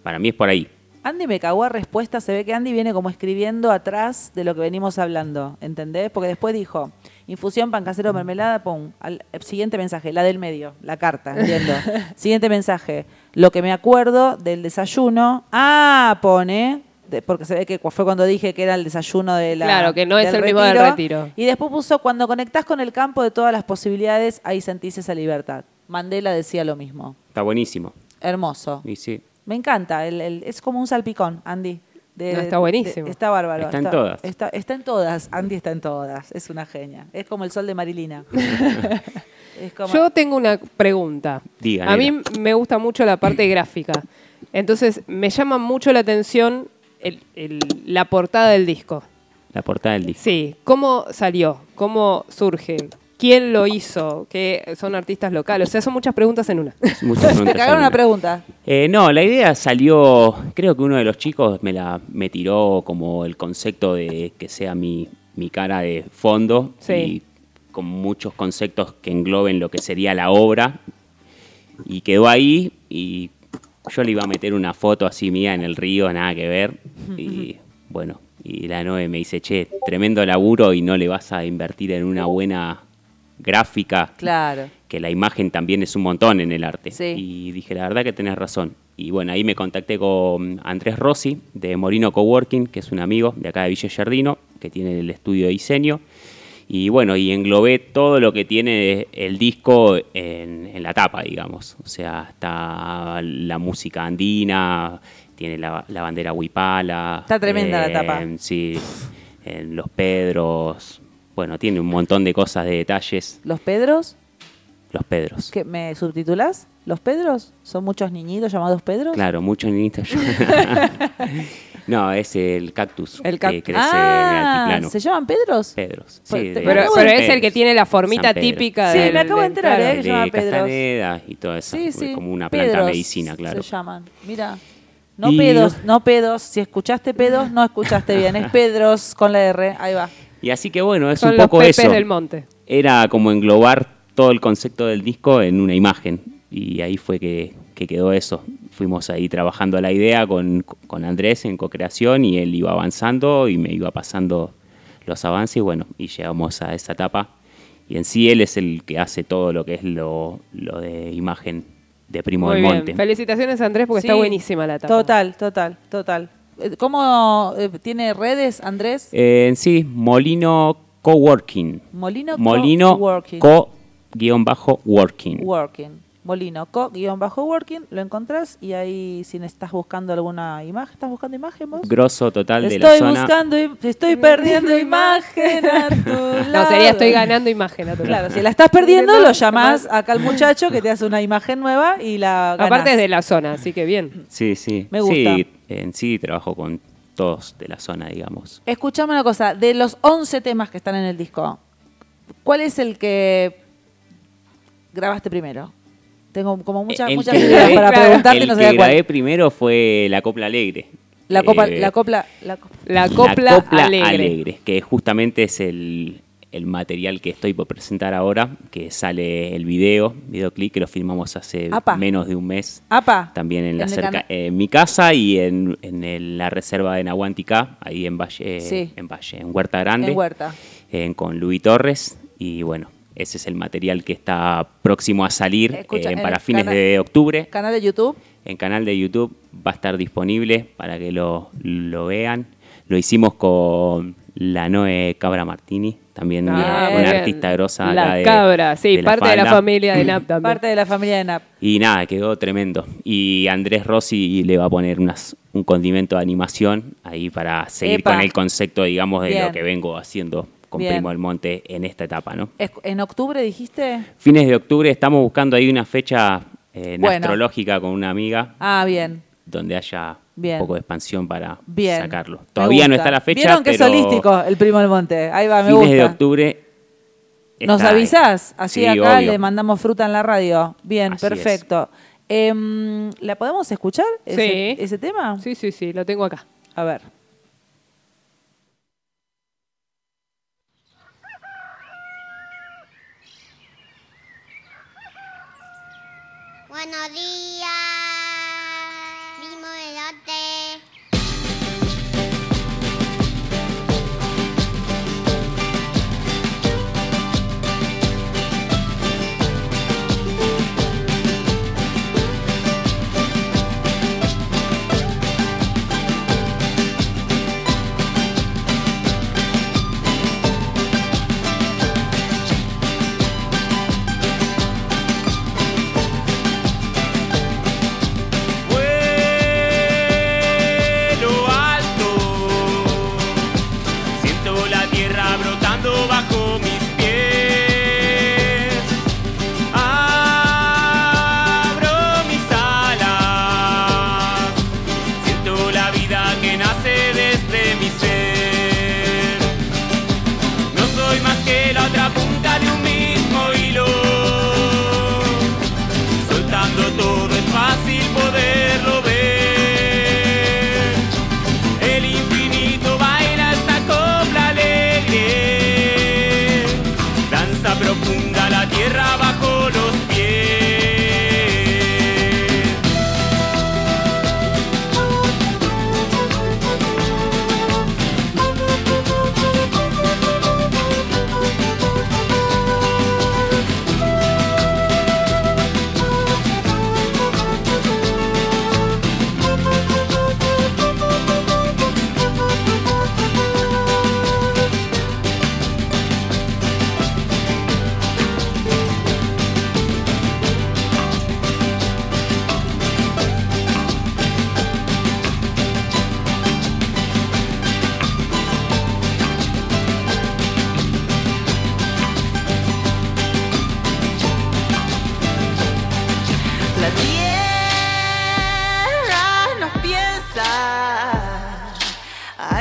para mí es por ahí. Andy me cagó a respuesta, se ve que Andy viene como escribiendo atrás de lo que venimos hablando, ¿entendés? Porque después dijo, infusión, pan casero, mermelada, pum. Al, eh, siguiente mensaje, la del medio, la carta, entiendo. siguiente mensaje, lo que me acuerdo del desayuno, ah, pone, de- porque se ve que fue cuando dije que era el desayuno de la Claro, que no es el mismo del retiro. Y después puso, cuando conectás con el campo de todas las posibilidades, ahí sentís esa libertad. Mandela decía lo mismo. Está buenísimo. Hermoso. Y sí. Me encanta, el- el- es como un salpicón, Andy. De- No, está buenísimo. de- está bárbaro. Está en todas. Está, está en todas, Andy está en todas, es una genia. Es como el sol de Marilina. es como, Yo tengo una pregunta. Diga, a mí me gusta mucho la parte gráfica. Entonces, me llama mucho la atención el- el- la portada del disco. La portada del disco. Sí, ¿cómo salió? ¿Cómo surge? ¿Quién lo hizo? ¿Qué son artistas locales? O sea, son muchas preguntas en una. Muchas te preguntas cagaron en una una. pregunta. Eh, no, la idea salió, creo que uno de los chicos me la me tiró como el concepto de que sea mi, mi cara de fondo Sí. y con muchos conceptos que engloben lo que sería la obra y quedó ahí y yo le iba a meter una foto así mía en el río, nada que ver y bueno, y la Noe me dice, che, tremendo laburo y no le vas a invertir en una buena gráfica Claro. que la imagen también es un montón en el arte. Sí. Y dije, la verdad que tenés razón. Y bueno, ahí me contacté con Andrés Rossi, de Morino Coworking, que es un amigo de acá de Villa Yardino, que tiene el estudio de diseño. Y bueno, y englobé todo lo que tiene el disco en, en la tapa, digamos. O sea, está la música andina, tiene la, la bandera huipala. Está tremenda la tapa. Sí, en los Pedros. Bueno, tiene un montón de cosas, de detalles. ¿Los Pedros? Los Pedros. ¿Qué, ¿Me subtitulás? ¿Los Pedros? ¿Son muchos niñitos llamados Pedros? Claro, muchos niñitos. No, es el cactus El que crece en el ah, altiplano. ¿se llaman Pedros? Pedros. Pues, Sí, de- Pero, de- es el que tiene la formita típica Sí, del- me acabo de del- enterar, claro. ¿eh? que se llama de Pedros. Y todo eso. Sí, sí. Como una planta Pedros medicina, claro. Se llaman. Mira. No Y- pedos, no pedos. Si escuchaste pedos, no escuchaste bien. Es Pedros con la R. Ahí va. Y así que bueno, es Son un poco eso. del monte. Era como englobar todo el concepto del disco en una imagen. Y ahí fue que, que quedó eso. Fuimos ahí trabajando la idea con, con Andrés en co-creación y él iba avanzando y me iba pasando los avances y bueno, y llegamos a esa etapa. Y en sí él es el que hace todo lo que es lo, lo de imagen de Primo Muy del bien. Monte. Felicitaciones, Andrés, porque Sí, está buenísima la tapa. Total, total, total. Eh, ¿Cómo eh, tiene redes, Andrés? Eh, en sí, Molino Coworking. Molino Molino Coworking. Co-Working. Working. Molino co-working, lo encontrás y ahí si estás buscando alguna imagen, ¿estás buscando imagen vos? Grosso total de la Estoy zona. buscando, estoy perdiendo imagen a tu No, lado. sería estoy ganando imagen a tu Claro, lado. si la estás perdiendo, lo llamás acá al muchacho que te hace una imagen nueva y la ganás. Aparte es de la zona, así que bien. Sí, sí. Me gusta. Sí, en sí trabajo con todos de la zona, digamos. Escuchame una cosa, de los 11 temas que están en el disco, ¿cuál es el que grabaste primero? Tengo como muchas, El muchas que ideas grabé- para preguntarte y el no que sabía cuál. grabé primero fue La Copla Alegre. La, copa, Eh, la copla, la co- La copla, alegre. que justamente es el, el material que estoy por presentar ahora, que sale el video, videoclip, que lo filmamos hace Apa. menos de un mes. APA. También en, la cerca, cana- en mi casa y en, en el- la reserva de Nahuantica, ahí en Valle, Sí. en Valle, en Huerta Grande. En Huerta. eh, con Luis Torres. Y bueno, ese es el material que está próximo a salir Escucha, eh, para fines de octubre. Canal de YouTube. En canal de YouTube va a estar disponible para que lo, lo vean. Lo hicimos con la Noe Cabra Martini, también Ah, una, bien. artista grosa acá La de- cabra, sí, de parte de la familia de NAP también. Parte de la familia de NAP. Y nada, quedó tremendo. Y Andrés Rossi le va a poner unas, un condimento de animación ahí para seguir Epa. con el concepto, digamos, de Bien. lo que vengo haciendo con Bien. Primo del Monte en esta etapa, ¿no? ¿En octubre dijiste? Fines de octubre estamos buscando ahí una fecha eh, Bueno. astrológica con una amiga Ah, bien. donde haya Bien. un poco de expansión para Bien. sacarlo. Todavía no está la fecha, Vieron que es pero holístico el primo del monte. Ahí va, me fines gusta. de octubre ¿Nos está avisás? Así Sí, acá obvio. le mandamos fruta en la radio. Bien, Así es. perfecto. Em, ¿La podemos escuchar? Ese, Sí. ese tema? Sí, sí, sí, lo tengo acá. A ver. Buenos días,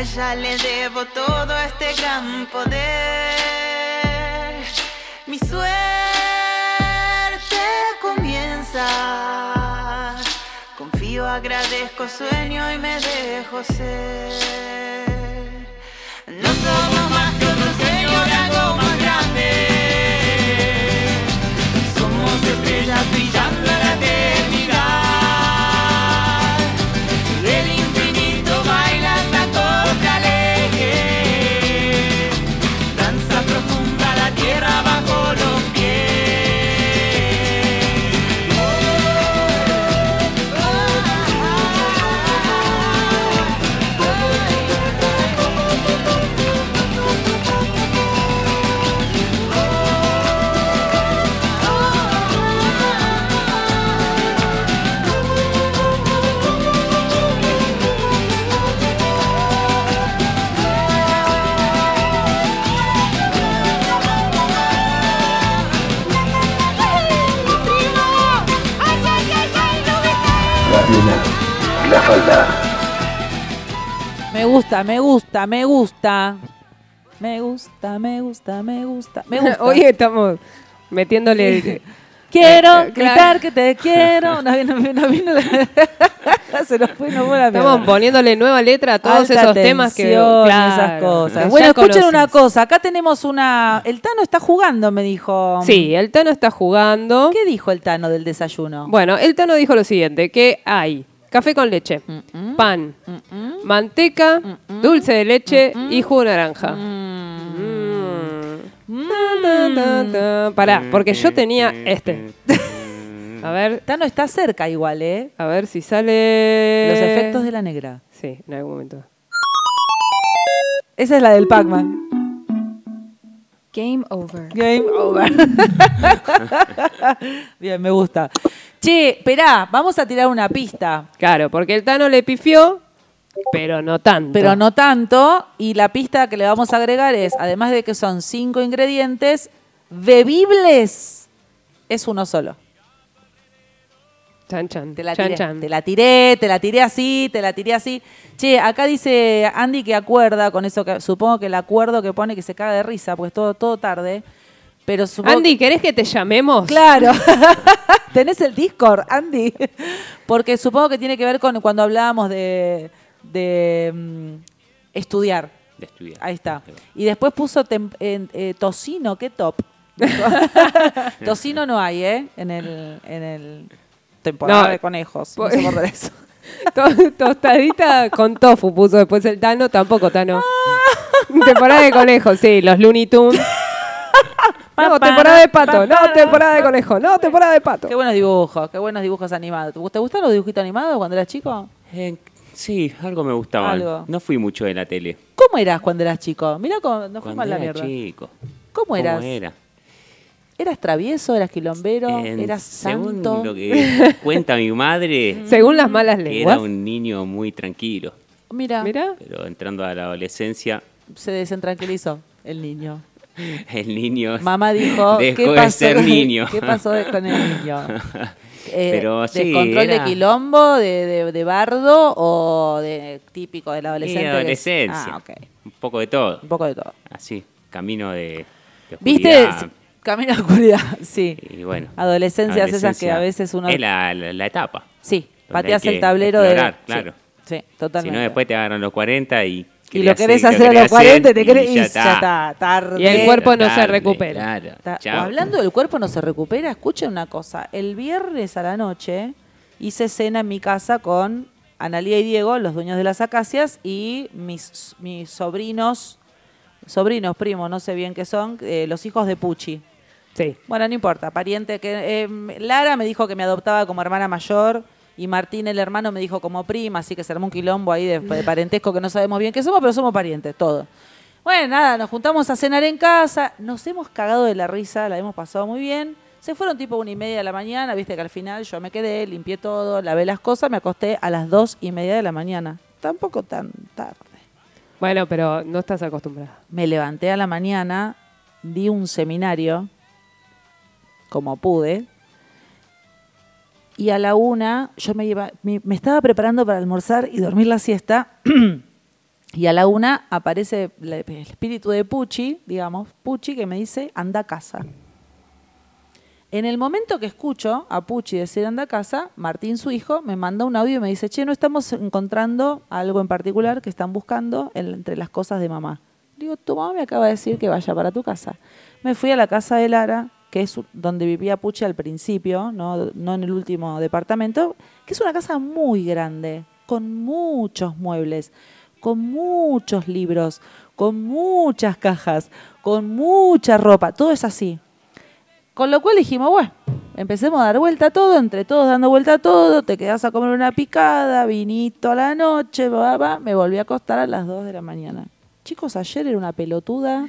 ella le debo todo este gran poder. Mi suerte comienza. Confío, agradezco, sueño y me dejo ser. No somos más que otro sueño de algo más grande. Somos estrellas brillando Me gusta, me gusta, me gusta. Me gusta, me gusta, me gusta. Me gusta. Hoy estamos metiéndole. quiero gritar que te quiero. No no vino la- Se nos fue, no fue Estamos poniéndole nueva letra a todos Alta esos temas que. claro, esas cosas. Bueno, escuchen una cosa. Acá tenemos una. El Tano está jugando, me dijo. Sí, el Tano está jugando. ¿Qué dijo el Tano del desayuno? Bueno, el Tano dijo lo siguiente: que hay café con leche, Mm, pan, manteca, dulce de leche y jugo de naranja. Mm. Ta, ta, ta. Pará, porque yo tenía este. A ver, Tano está cerca igual, ¿eh? a ver si sale. Los efectos de la negra. Sí, en algún momento. Esa es la del Pac-Man. Game over. Game over. Bien, me gusta. Che, esperá, vamos a tirar una pista. Claro, porque el Tano le pifió, pero no tanto. Pero no tanto. Y la pista que le vamos a agregar es, además de que son cinco ingredientes, bebibles es uno solo. Chan, chan. Te la, chan, tiré, chan. te la tiré, te la tiré así, te la tiré así. Che, acá dice Andy que acuerda con eso, que supongo que el acuerdo que pone que se caga de risa, pues todo, todo tarde. Pero supongo Andy, ¿querés que te llamemos? Claro. Tenés el Discord, Andy. Porque supongo que tiene que ver con cuando hablábamos de, de mm, estudiar. De estudiar. Ahí está. Y después puso tem- en- eh, tocino, qué top. tocino no hay, ¿eh? En el, en el temporada No. de conejos. No eso. To- Tostadita con tofu puso después el Tano, tampoco Tano. Temporada de conejos, sí, los Looney Tunes. No, temporada de pato, no, temporada de conejo, no, temporada de pato. Qué buenos dibujos, qué buenos dibujos animados. ¿Te gustan los dibujitos animados cuando eras chico? Eh, sí, algo me gustaba. Algo. No fui mucho de la tele. ¿Cómo eras cuando eras chico? Mirá cómo nos fuimos a la mierda. chico. ¿Cómo eras? era? ¿Eras travieso? ¿Eras quilombero? En- ¿Eras según santo? lo que cuenta mi madre, Según las malas que era lenguas. un niño muy tranquilo. Mira, Mira, Pero entrando a la adolescencia, se desentranquilizó el niño. el niño Mamá dijo, dejó ¿qué de pasó, ser con- niño. ¿qué pasó de- con el niño? Eh, Pero sí, ¿Descontrol de era- quilombo, de, de- de bardo o de típico del adolescente? que es- adolescencia. Ah, ok. Un poco de todo. Un poco de todo. Así, camino de, de ¿Viste? Camino a la oscuridad, sí. Y bueno. Adolescencias esas que adolescencia a veces uno... Es la, la- la etapa. Sí, pateas que el tablero explorar, de... claro. Sí, sí, Si totalmente. no, después te agarran los 40 y... y lo querés hacer a los querés 40 te querés, y ya ya está, tarde. Y el cuerpo no se recupera. Claro, hablando del cuerpo no se recupera, escuchen una cosa. El viernes a la noche hice cena en mi casa con Analía y Diego, los dueños de las acacias, y mis, mis sobrinos, sobrinos, primos, no sé bien qué son, eh, los hijos de Pucci. sí. Bueno, no importa, pariente que... eh, Lara me dijo que me adoptaba como hermana mayor y Martín, el hermano, me dijo como prima, así que se armó un quilombo ahí de, de parentesco que no sabemos bien qué somos, pero somos parientes, todo. Bueno, nada, nos juntamos a cenar en casa, nos hemos cagado de la risa, la hemos pasado muy bien. Se fueron tipo una y media de la mañana, viste que al final yo me quedé, limpié todo, lavé las cosas, me acosté a las dos y media de la mañana. Tampoco tan tarde. Bueno, pero no estás acostumbrada. Me levanté a la mañana, di un seminario, como pude, y a la una yo me me, estaba preparando para almorzar y dormir la siesta, Y a la una aparece el espíritu de Pucci, digamos, Pucci, que me dice, anda a casa. En el momento que escucho a Pucci decir anda a casa, Martín, su hijo, me manda un audio y me dice, che, no estamos encontrando algo en particular que están buscando en- entre las cosas de mamá. Digo, tu mamá me acaba de decir que vaya para tu casa. Me fui a la casa de Lara, que es donde vivía Pucci al principio, no, no en el último departamento, que es una casa muy grande, con muchos muebles, con muchos libros, con muchas cajas, con mucha ropa, todo es así. Con lo cual dijimos, bueno, empecemos a dar vuelta a todo, entre todos dando vuelta a todo, te quedas a comer una picada, vinito a la noche, va, va, me volví a acostar a las 2 de la mañana. Chicos, ayer era una pelotuda,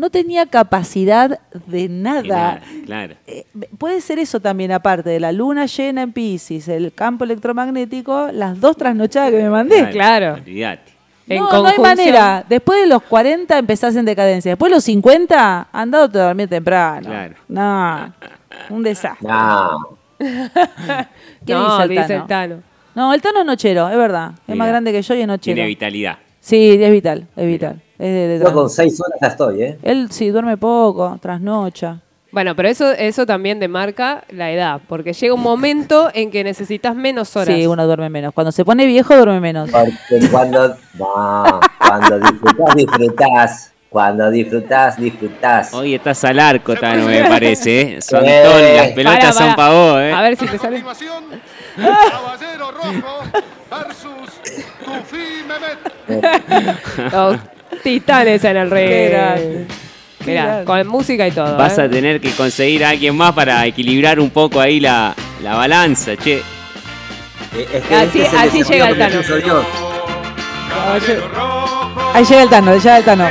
no tenía capacidad de nada. nada, claro. Eh, puede ser eso también, aparte de la luna llena en Pisces, el campo electromagnético, las dos trasnochadas que me mandé. Claro. En no, no hay manera. Después de los 40 empezás en decadencia. Después de los 50, andado a dormir temprano. Claro. No, un desastre. No, ¿Qué no, dice el dice Tano? el Tano. No, el Tano es nochero, es verdad. Es Mira, más grande que yo y es nochero. Tiene vitalidad. Sí, es vital, es vital. Es de- de yo con seis horas ya estoy, ¿eh? Él sí duerme poco, trasnocha. Bueno, pero eso, eso también demarca la edad, porque llega un momento en que necesitas menos horas. Sí, uno duerme menos. Cuando se pone viejo, duerme menos. Porque cuando, no, cuando disfrutás, disfrutás. Cuando disfrutás, disfrutás. Hoy estás al arco, Tano, me parece. ¿eh? Son Eh. ton- las pelotas Para, son para. vos, ¿eh? A ver si te sale. continuación, Caballero Rojo versus Tufi Mehmet. Titanes en el ring. Mirá, con música y todo. Vas ¿eh? a tener que conseguir a alguien más para equilibrar un poco ahí la, la balanza, che. Eh, es que Así- este es el así llega el Tano. Ahí llega el Tano, llega el Tano.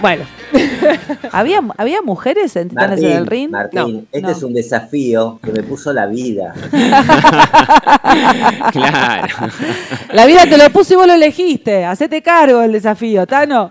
Bueno, ¿Había, ¿Había mujeres en Titanes en el Martín, ring? Martín, No, este no. es un desafío que me puso la vida. Claro. La vida te lo puso y vos lo elegiste. Hacete cargo del desafío, Tano.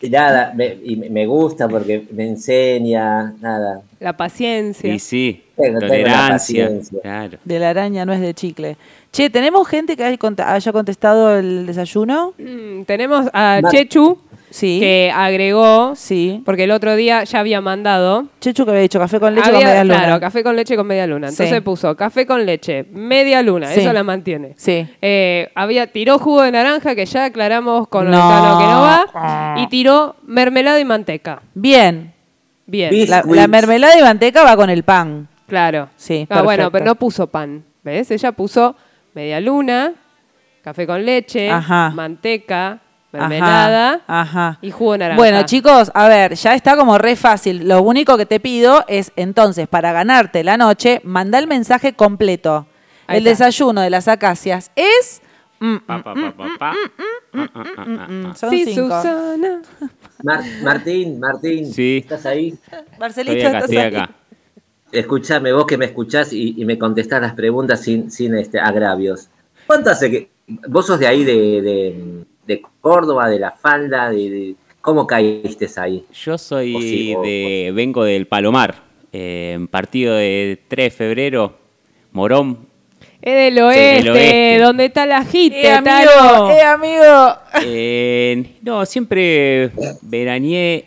Y nada, me, y me- gusta porque me enseña, nada. la paciencia. Y sí, Tengo- tengo la tolerancia. paciencia. Claro. De la araña no es de chicle. Che, ¿tenemos gente que haya cont- haya contestado el desayuno? Mm, tenemos a Ma- Chechu, Sí. que agregó, Sí. porque el otro día ya había mandado. Chechu que había dicho café con leche Había- con media luna. Claro, café con leche con media luna. Entonces Sí. puso café con leche, media luna, Sí. eso la mantiene. Sí. Eh, había, tiró jugo de naranja, que ya aclaramos con No. el Tano que no va. Y tiró mermelada y manteca. Bien. Bien, La, mermelada y manteca va con el pan. claro. Sí, Ah, bueno, pero no puso pan. ¿Ves? Ella puso media luna, café con leche, Ajá. manteca, mermelada Ajá, ajá. y jugo de naranja. Bueno, chicos, a ver, ya está como re fácil. Lo único que te pido es, entonces, para ganarte la noche, manda el mensaje completo. Ahí el está. desayuno de las acacias es... Pa, pa, pa, pa, pa. Son sí, cinco. Susana. Mar- Martín, Martín, Sí. ¿estás ahí? Marcelito, Estoy acá, ¿estás estoy ahí? acá. Escuchame, vos que me escuchás y, y me contestás las preguntas sin, sin este, agravios. ¿Cuánto hace que vos sos de ahí, de, de, de Córdoba, de La Falda? De, de- ¿Cómo caíste ahí? Yo soy O sí, o- de. Vengo del Palomar. eh, partido de 3 de febrero. Morón. Es del oeste, del oeste. donde está la jite, ¡Eh, amigo! ¡Eh, amigo! Eh, no, siempre veraneé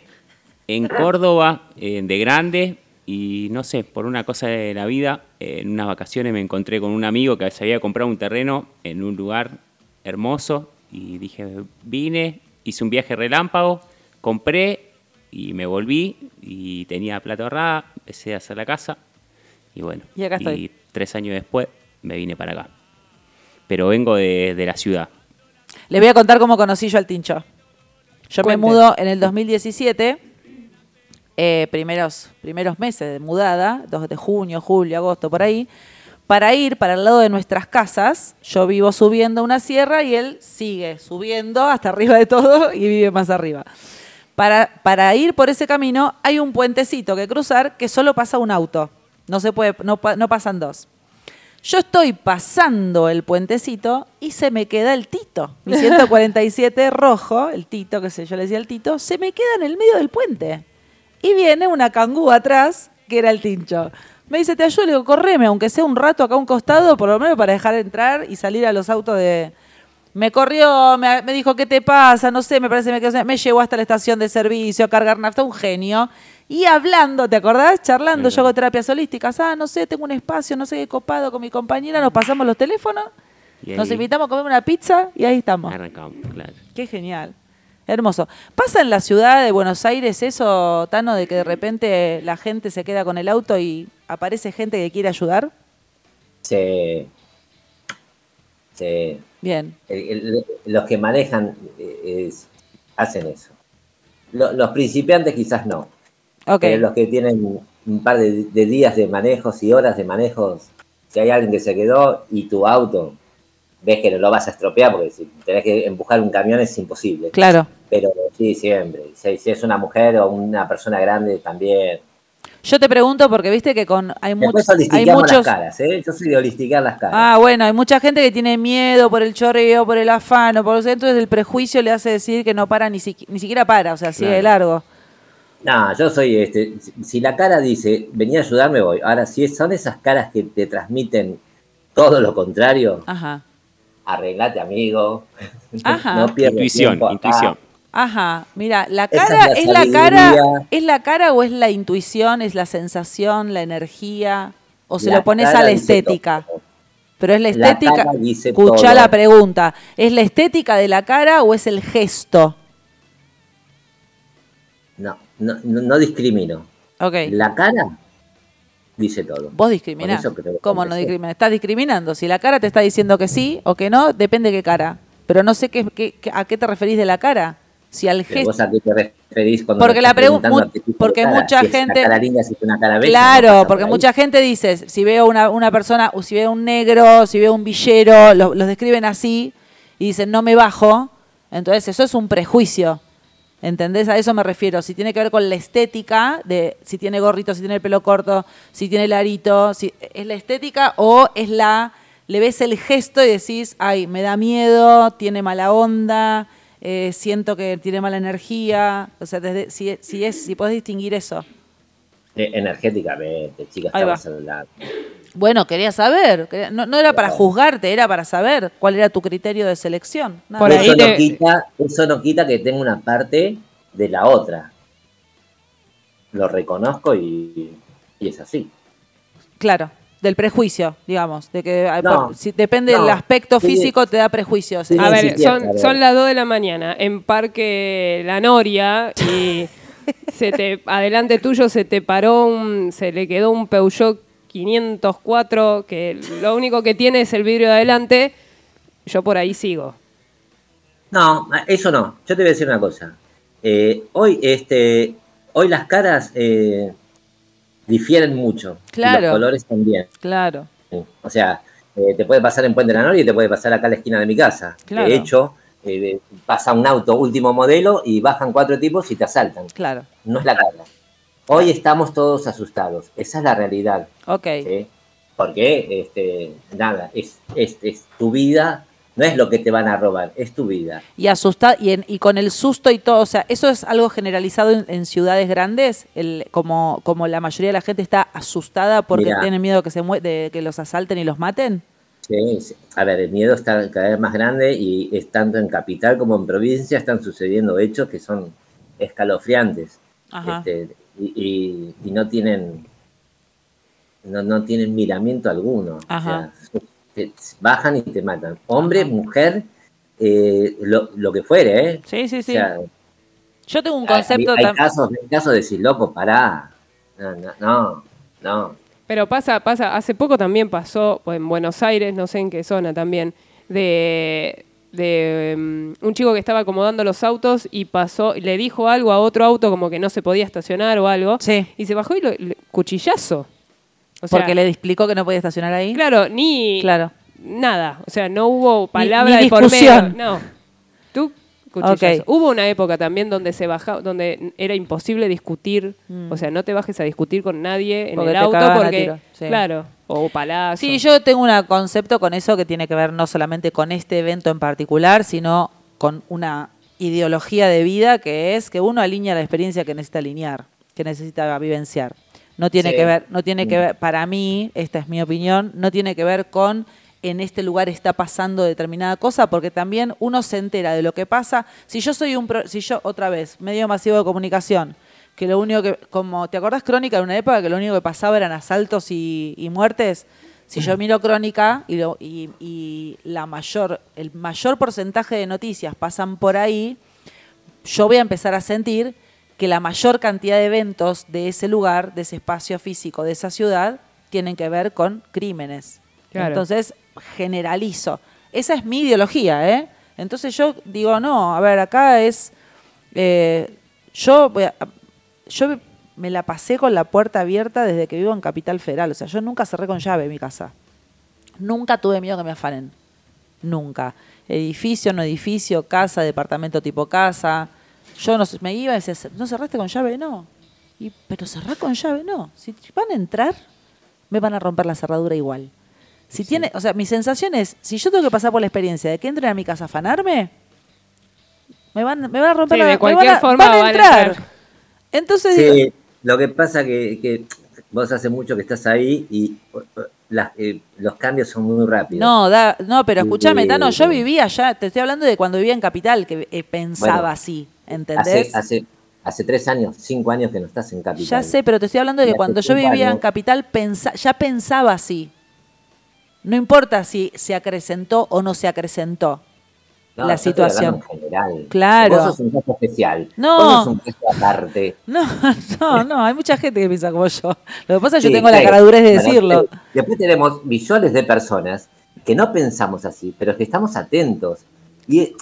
en Córdoba eh, de grande y no sé, por una cosa de la vida, eh, en unas vacaciones me encontré con un amigo que se había comprado un terreno en un lugar hermoso y dije, vine, hice un viaje relámpago, compré y me volví y tenía plata ahorrada, empecé a hacer la casa y bueno, Y acá estoy. tres años después me vine para acá. Pero vengo de, de la ciudad. Les voy a contar cómo conocí yo al Tincho. Yo Cuente. me mudo en el 2017, eh, primeros, primeros meses de mudada, 2 de junio, julio, agosto, por ahí, para ir para el lado de nuestras casas. Yo vivo subiendo una sierra y él sigue subiendo hasta arriba de todo y vive más arriba. Para, para ir por ese camino hay un puentecito que cruzar que solo pasa un auto. No se puede, no, pa- no pasan dos. Yo estoy pasando el puentecito y se me queda el Tito. Mi 147 rojo, el Tito, que sé yo le decía el Tito, se me queda en el medio del puente. Y viene una cangú atrás, que era el Tincho. Me dice, te ayudo, le digo, correme, aunque sea un rato acá a un costado, por lo menos para dejar entrar y salir a los autos de... Me corrió, me, me dijo, ¿qué te pasa? No sé, me parece que me quedó- Me llevó hasta la estación de servicio a cargar nafta, un genio. Y hablando, ¿te acordás? Charlando, yo hago terapias holísticas. Ah, no sé, tengo un espacio, no sé qué copado con mi compañera, nos pasamos los teléfonos, Y nos invitamos a comer una pizza y ahí estamos. arrancamos, claro. Qué genial. Hermoso. ¿Pasa en la ciudad de Buenos Aires eso, Tano, de que de repente la gente se queda con el auto y aparece gente que quiere ayudar? Se, se- Bien. el- el- los que manejan eh, es- hacen eso. Lo- los principiantes quizás no. Ok. Pero los que tienen un par de, de días de manejos y horas de manejos, si hay alguien que se quedó y tu auto, ves que no lo vas a estropear porque si tenés que empujar un camión es imposible. Claro. Pero sí, siempre. Si, si es una mujer o una persona grande también. Yo te pregunto porque viste que con hay, much- Después hay muchos... las caras, ¿eh? Yo soy de holistiquear las caras. Ah, bueno, hay mucha gente que tiene miedo por el chorreo, por el afano, por entonces el prejuicio le hace decir que no para ni, siqui- ni siquiera para, o sea, sigue de largo. No, yo soy este. si- Si la cara dice, venía a ayudarme, voy. Ahora, si es- son esas caras que te transmiten todo lo contrario, Ajá. arreglate, amigo. Ajá. no pierdas Intuición, tiempo acá. intuición. Ajá, mira, la es cara la es la cara, es la cara o es la intuición, es la sensación, la energía, o se La lo pones a la estética. todo. Pero es la estética. Escucha la pregunta, ¿es la estética de la cara o es el gesto? No, no, no, no discrimino. Ok. La cara dice todo. Vos discriminás. ¿Cómo no discriminás? Estás discriminando. Si la cara te está diciendo que sí o que no, depende de qué cara. Pero no sé qué, qué- qué- a qué te referís de la cara. Si al gesto. ¿Vos a qué te referís cuando Porque la estás pregu- preguntando mu- a qué tipo de porque cara? mucha es gente- una cara linda, si es una cara bella, no Claro, porque ahí. mucha gente dice, si veo una, una persona, o si veo un negro, si veo un villero, lo- los describen así y dicen no me bajo, entonces eso es un prejuicio. ¿Entendés? A eso me refiero. Si tiene que ver con la estética, de si tiene gorrito, si tiene el pelo corto, si tiene el arito, si es la estética o es la, le ves el gesto y decís, ay, me da miedo, tiene mala onda, eh, siento que tiene mala energía. O sea, desde, si, si es, si podés distinguir eso. Eh, energéticamente, chicas, va. estamos hablando. Bueno, quería saber. no, no era para juzgarte, era para saber cuál era tu criterio de selección. nada Por ahí eso, te- no quita, eso no quita que tenga una parte de la otra. Lo reconozco y, y es así. Claro, del prejuicio, digamos. De que ay, No, por- si depende no, del aspecto sí. físico, te da prejuicios. Sí. A ver, siquiera, son, a ver. son las 2 de la mañana en Parque La Noria y se te, adelante tuyo se te paró, un, se le quedó un Peugeot 504 que lo único que tiene es el vidrio de adelante. Yo por ahí sigo. No, eso no. Yo te voy a decir una cosa. Eh, hoy, este, hoy las caras eh, difieren mucho. y Claro. los colores también. Claro. O sea, eh, te puede pasar en Puente de la Noria y te puede pasar acá a la esquina de mi casa. Claro. De hecho, eh, pasa un auto último modelo y bajan cuatro tipos y te asaltan. Claro. No es la cara. Hoy estamos todos asustados. Esa es la realidad. Ok. ¿sí? Porque, este, nada, es, es, es tu vida, no es lo que te van a robar, es tu vida. Y asusta y, en- y con el susto y todo, o sea, eso es algo generalizado en, en ciudades grandes, el, como, como la mayoría de la gente está asustada porque Mirá. tienen miedo que se mue- de que los asalten y los maten. Sí. A ver, el miedo está cada vez más grande y es tanto en capital como en provincia están sucediendo hechos que son escalofriantes. Este, y, y- y no tienen no, no tienen miramiento alguno. Ajá. O sea, te- bajan y te matan. Hombre, mujer, eh, lo, lo que fuere, ¿eh? Sí, sí, sí. O sea, Yo tengo un hay, concepto hay tam- casos, hay casos de decir, loco, pará. No, no, no. no. Pero pasa, pasa, hace poco también pasó pues, en Buenos Aires, no sé en qué zona también, de, de um, un chico que estaba acomodando los autos y pasó, le dijo algo a otro auto como que no se podía estacionar o algo. Sí. Y se bajó y lo, le- cuchillazo. O sea, porque le explicó que no podía estacionar ahí. Claro, ni Claro. nada. O sea, no hubo palabra ni de por medio. No. Tú cuchillazo. Ok. Hubo una época también donde se baja, donde era imposible discutir. Mm. O sea, no te bajes a discutir con nadie en Porque el auto porque, sí. claro, o palazo. Sí, yo tengo un concepto con eso que tiene que ver no solamente con este evento en particular, sino con una ideología de vida que es que uno alinea la experiencia que necesita alinear, que necesita vivenciar. No tiene Sí. que ver, no tiene que ver, para mí, esta es mi opinión, no tiene que ver con en este lugar está pasando determinada cosa, porque también uno se entera de lo que pasa. Si yo soy un, pro- si yo, otra vez, medio masivo de comunicación, que lo único que, como, ¿te acordás Crónica de una época que lo único que pasaba eran asaltos y, y muertes? Si yo miro Crónica y, lo- y- y la mayor, el mayor porcentaje de noticias pasan por ahí, yo voy a empezar a sentir que la mayor cantidad de eventos de ese lugar, de ese espacio físico, de esa ciudad, tienen que ver con crímenes. Claro. Entonces, generalizo. Esa es mi ideología, ¿eh? Entonces yo digo, no, a ver, acá es... eh, yo, voy a- yo me la pasé con la puerta abierta desde que vivo en Capital Federal. O sea, yo nunca cerré con llave mi casa. Nunca tuve miedo que me afanen. Nunca. Edificio, no edificio, casa, departamento tipo casa. Yo no sé, me iba y decía, ¿no cerraste con llave? No. Y, pero cerrar con llave, no. Si van a entrar, me van a romper la cerradura igual. Si tiene, o sea, mi sensación es, si yo tengo que pasar por la experiencia de que entren a mi casa a afanarme, me van, me van a romper Sí, la de me cualquier van a, forma van a van a entrar. Entonces digo, Sí, lo que pasa que, que vos hace mucho que estás ahí y las- eh, los cambios son muy rápidos. No, da, no, pero escúchame. Tano, yo vivía allá, te estoy hablando de cuando vivía en Capital, que eh, pensaba Bueno, así, ¿entendés? hace, hace tres años, cinco años que no estás en Capital. Ya sé, pero te estoy hablando de que cuando yo vivía en Capital pensa- ya pensaba así. No importa si se acrecentó o no se acrecentó No, la situación. En general. Claro. Vos sos un caso especial. No. Vos sos un caso aparte. No, no, no, hay mucha gente que piensa como yo. Lo que pasa es que yo Sí, tengo la sí. caradurez de Bueno, decirlo. eh, Después tenemos millones de personas que no pensamos así, pero que estamos atentos. Y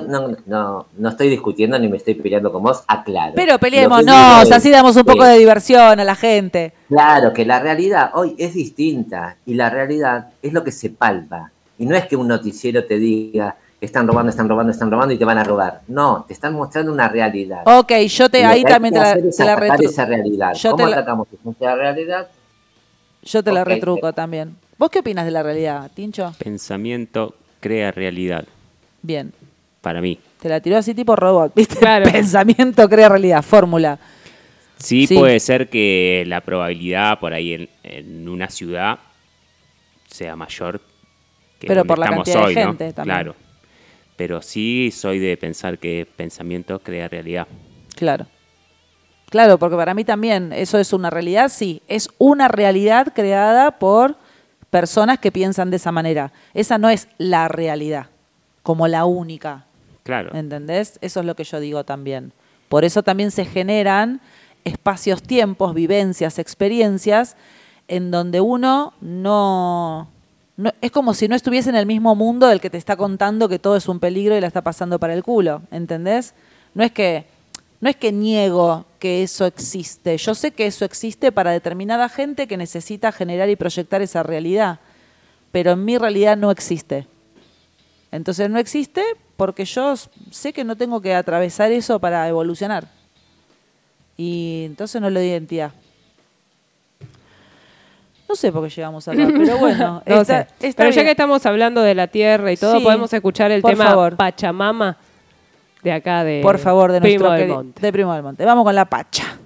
no, no, no, no estoy discutiendo ni me estoy peleando con vos, aclaro. Pero es así damos un poco de diversión a la gente. Claro, que la realidad hoy es distinta y la realidad es lo que se palpa. Y no es que un noticiero te diga están robando, están robando, están robando y te van a robar. No, te están mostrando una realidad. Ok, yo te, ahí también te la, es te la atacar retru- esa realidad. Yo ¿Cómo te la- atacamos esa realidad? Yo te la retruco también. ¿Vos qué opinas de la realidad, Tincho? Pensamiento crea realidad, Bien. Para mí. Te la tiró así tipo robot, ¿viste? Claro. Pensamiento crea realidad, fórmula. Sí, Sí. puede ser que la probabilidad por ahí en, en una ciudad sea mayor que Pero donde por la estamos cantidad de hoy, ¿no? gente también. Claro. Pero sí soy de pensar que pensamiento crea realidad. Claro. Claro, porque para mí también eso es una realidad, sí. Es una realidad creada por personas que piensan de esa manera. Esa no es la realidad, como la única. Claro. ¿Entendés? Eso es lo que yo digo también. Por eso también se generan espacios, tiempos, vivencias, experiencias en donde uno no, no- es como si no estuviese en el mismo mundo del que te está contando que todo es un peligro y la está pasando para el culo, ¿entendés? No es que no es que niego que eso existe. Yo sé que eso existe para determinada gente que necesita generar y proyectar esa realidad, pero en mi realidad no existe. Entonces no existe porque yo sé que no tengo que atravesar eso para evolucionar. Y entonces no le doy identidad. No sé por qué llegamos acá, pero bueno. No está- sé. está Pero ya que estamos hablando de la tierra y todo, Sí, podemos escuchar el tema favor. Pachamama de acá de Por favor, de Primo nuestro del Monte. de Primo del Monte. Vamos con la pacha.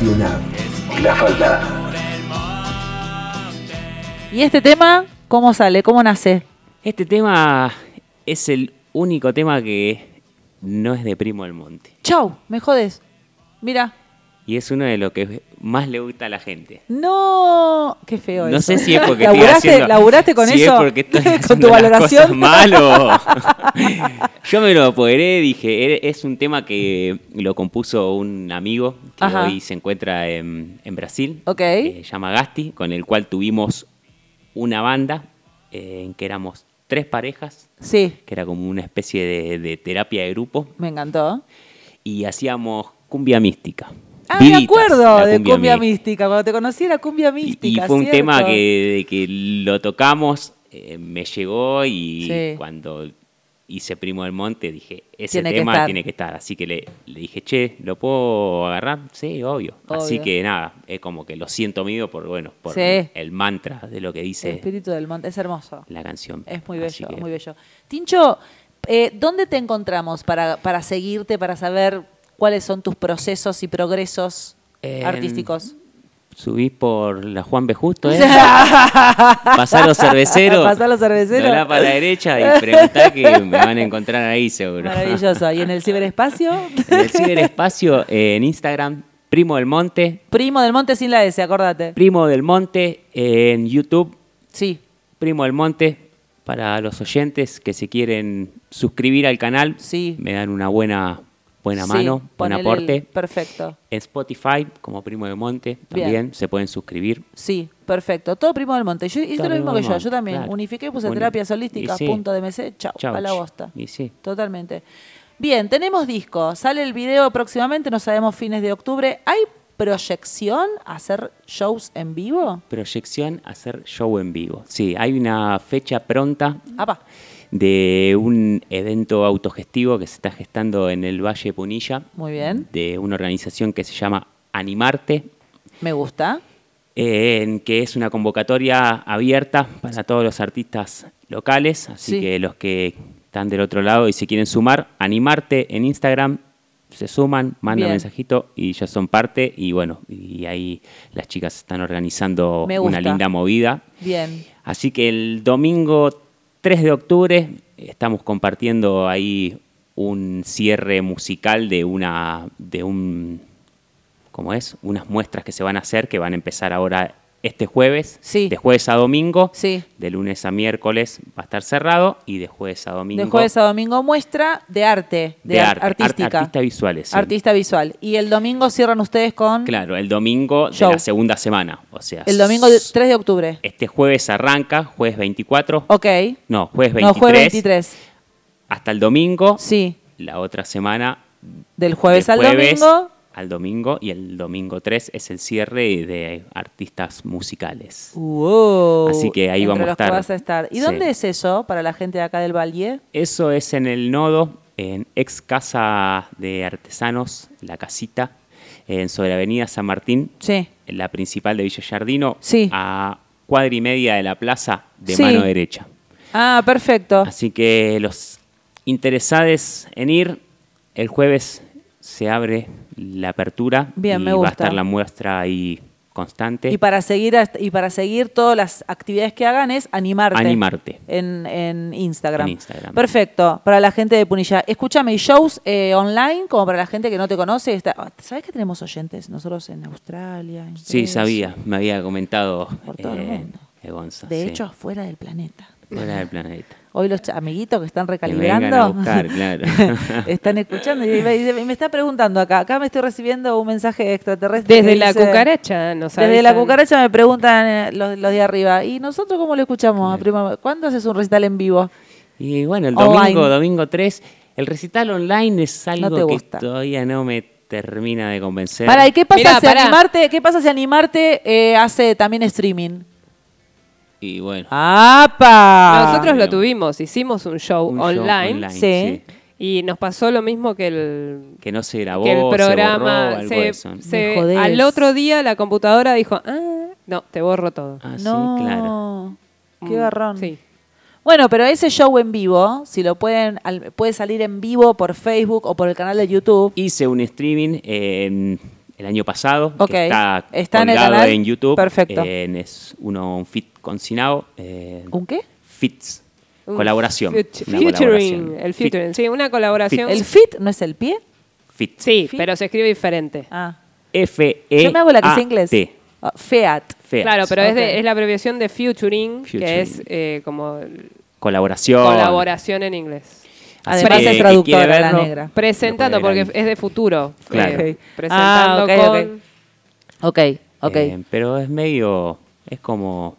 Radio Nav. La falda. ¿Y este tema cómo sale? ¿Cómo nace? Este tema es el único tema que no es de Primo del Monte. Chau, me jodes. Mira. Y es uno de los que más le gusta a la gente. No, qué feo No eso. sé si es porque estoy ¿Laburaste, haciendo, laburaste con si eso? es porque estoy con tu valoración. cosas mal o- Yo me lo apoderé, dije, "Er- es un tema que lo compuso un amigo que Ajá. hoy se encuentra en, en Brasil. Ok. eh, se llama Gasti, con el cual tuvimos una banda eh, en que éramos tres parejas, Sí, que era como una especie de, de terapia de grupo, me encantó. y hacíamos cumbia mística. Ah, me acuerdo de cumbia, mística. mística. Cuando te conocí era cumbia mística. Y fue un ¿cierto? tema que, que lo tocamos, eh, me llegó y Sí. cuando hice Primo del Monte dije, ese Tiene tema tiene que estar. Así que le, le dije, che, ¿lo puedo agarrar? Sí, obvio. Así que nada, es como que lo siento mío por, bueno, por Sí. el mantra de lo que El dice espíritu del monte. Es hermoso. la canción. Es muy bello, que- muy bello. Tincho, eh, ¿dónde te encontramos para, para seguirte, para saber cuáles son tus procesos y progresos En- artísticos? Subís por la Juan B. Justo, ¿eh? Pasá los cerveceros. Pasá los cerveceros. Doblá para la derecha y preguntá que me van a encontrar ahí seguro. Maravilloso. ¿Y en el ciberespacio? En el ciberespacio, eh, en Instagram, Primo del Monte. Primo del Monte sin la S, acordate. Primo del Monte eh, en YouTube. Sí. Primo del Monte. Para los oyentes que se quieren suscribir al canal, Sí. me dan una buena buena Sí, mano, buen el- aporte. perfecto. En Spotify, como Primo de Monte, Bien. también se pueden suscribir. Sí, perfecto. Todo Primo del Monte. Yo hice lo mismo que del yo. Yo también. claro. Unifiqué, puse Bueno, holísticas, sí. punto chau, Chau, a la bosta. Y sí. Totalmente. Bien, tenemos disco. Sale el video próximamente, no sabemos fines de octubre. ¿Hay proyección a hacer shows en vivo? Proyección, hacer show en vivo. Sí, hay una fecha pronta Apa. De un evento autogestivo que se está gestando en el Valle Punilla, Muy bien. de una organización que se llama Animarte, Me gusta. eh, en que es una convocatoria abierta para todos los artistas locales, así Sí. que los que están del otro lado y se quieren sumar, Animarte en Instagram, se suman, mandan Bien. mensajito y ya son parte y bueno, y ahí las chicas están organizando una linda movida. Bien. Así que el domingo 3 de octubre estamos compartiendo ahí un cierre musical de una de un ¿cómo es? Unas muestras que se van a hacer que van a empezar ahora este jueves, Sí. de jueves a domingo, Sí. de lunes a miércoles va a estar cerrado y de jueves a domingo De jueves a domingo muestra de arte, de, art- artística. artistas visuales. sí. Artista visual. Y el domingo cierran ustedes con Claro, el domingo de la segunda semana, o sea, el domingo de- 3 de octubre. este jueves arranca, jueves 24, Ok. no, jueves 23, No, jueves 23. hasta el domingo, Sí. la otra semana Del jueves de al domingo. Al domingo y el domingo 3 es el cierre de artistas musicales. Wow. Así que ahí Entre vamos a los que estar. vas a estar. ¿Y Sí. dónde es eso para la gente de acá del Valle? Eso es en el nodo, en ex casa de artesanos, la casita, en sobre Avenida San Martín, Sí. en la principal de Villa Yardino, Sí. a cuadra y media de la plaza de mano derecha. Ah, perfecto. Así que los interesados en ir, el jueves se abre la apertura Bien, y me va a estar la muestra ahí constante. Y para seguir y para seguir todas las actividades que hagan es animarte. Animarte. En, en Instagram. En Instagram. Perfecto. Para la gente de Punilla. Escúchame, ¿y shows eh, online como para la gente que no te conoce? Está- ¿Sabes que tenemos oyentes nosotros en Australia? en Sí, sabía, me había comentado Por todo el eh, mundo. eh, Gonza, De sí. hecho, afuera del planeta. fuera del planeta. Hoy los amiguitos que están Que recalibrando a buscar, claro. están escuchando y me, y me está preguntando acá. Acá me estoy recibiendo un mensaje extraterrestre. Desde que la dice- cucaracha nos Desde la cucaracha me preguntan eh, los, los de arriba. ¿Y nosotros cómo lo escuchamos? Prima? ¿Cuándo haces un recital en vivo? Y bueno, el Online. domingo, domingo 3, el recital online es algo te que todavía no me termina de convencer. Para, ¿y qué pasa Mirá, si pará. animarte, qué pasa si animarte eh, hace también streaming? Y bueno, ¡Apa! Nosotros lo tuvimos, hicimos un show un show online, Sí. y nos pasó lo mismo que el, Que no se grabó, que el programa. se borró, algo se- se- al otro día la computadora dijo, ah, no, te borro todo. Ah, no, sí, claro. qué Mm, garrón. Sí. Bueno, pero ese show en vivo, si lo pueden, al- puede salir en vivo por Facebook o por el canal de YouTube. Hice un streaming eh, el año pasado, Ok. que está, Está en el canal. en YouTube. Perfecto. Eh, es uno, un fit con Sinao. eh, ¿Un qué? Fits. Un Colaboración. fut- una Featuring, colaboración. el Fit- featuring. Sí, una colaboración. ¿El fit no es el pie? Fit. Sí, Fit. pero se escribe diferente. Ah. F-E. Yo me hago la que sé inglés. Ah, Feat. Feat. Claro, pero es, Ok. de- es la abreviación de featuring, Featuring. que es eh, como Colaboración. colaboración en inglés. Además es traductora la negra. Presentando, porque es de futuro. Claro. eh, Ok. presentando Ah, ok, ok. con... Ok, ok. Eh, pero es medio. Es como.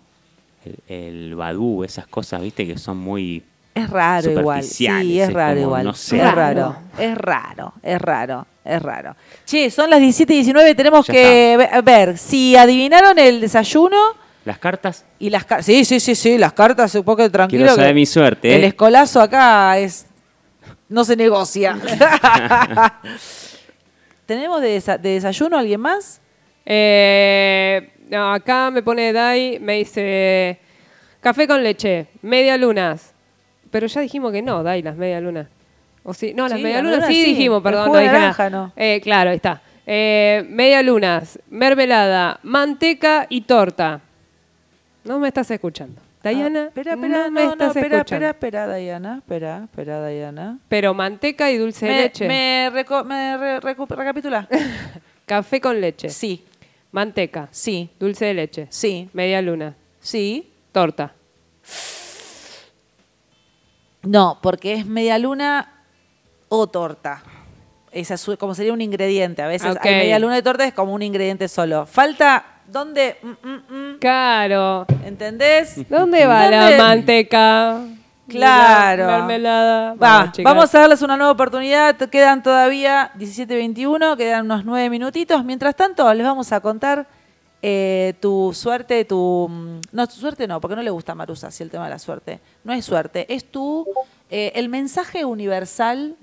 El, el badú, esas cosas, viste, que son muy. es raro igual. superficiales, Sí, es raro como, igual. no sé. Es raro. Es raro. Es raro. Es raro. Che, son las 17 y 19. Tenemos Ya que ve- ver si adivinaron el desayuno Las cartas. y las cartas. Sí, sí, sí, sí. Las cartas, un poco tranquilo. Quiero saber que mi suerte. El ¿eh? escolazo acá es. No se negocia. ¿Tenemos de, desa- de desayuno alguien más? Eh, no, acá me pone Dai, me dice café con leche, media lunas. Pero ya dijimos que no, Dai, las media lunas. O sí, no, las Sí, media las lunas medialunas sí, sí. dijimos, perdón, no dije nada. naranja, no. Eh, claro, ahí está. Eh, media lunas, mermelada, manteca y torta. No me estás escuchando. Diana, Ah, espera, espera, no me no, estás espera, espera, espera, Diana. Espera, espera, Diana. Pero manteca y dulce de leche. me, reco- me re- recu- recapitula. Café con leche. Sí, Manteca. sí, Dulce de leche. sí, Media luna. sí. Torta. No, porque es media luna o torta. Esa es como sería un ingrediente. A veces Ok. hay media luna de torta es como un ingrediente solo. Falta, ¿dónde? Mm, mm, mm. Claro. ¿Entendés? ¿Dónde va ¿Dónde? la manteca? Claro. La mermelada. Va, Vamos, a darles una nueva oportunidad. Quedan todavía 17.21, quedan unos 9 minutitos. Mientras tanto, les vamos a contar eh, tu suerte, tu... No, tu suerte no, porque no le gusta a Marusa si el tema de la suerte. No es suerte, es tu... eh, el mensaje universal.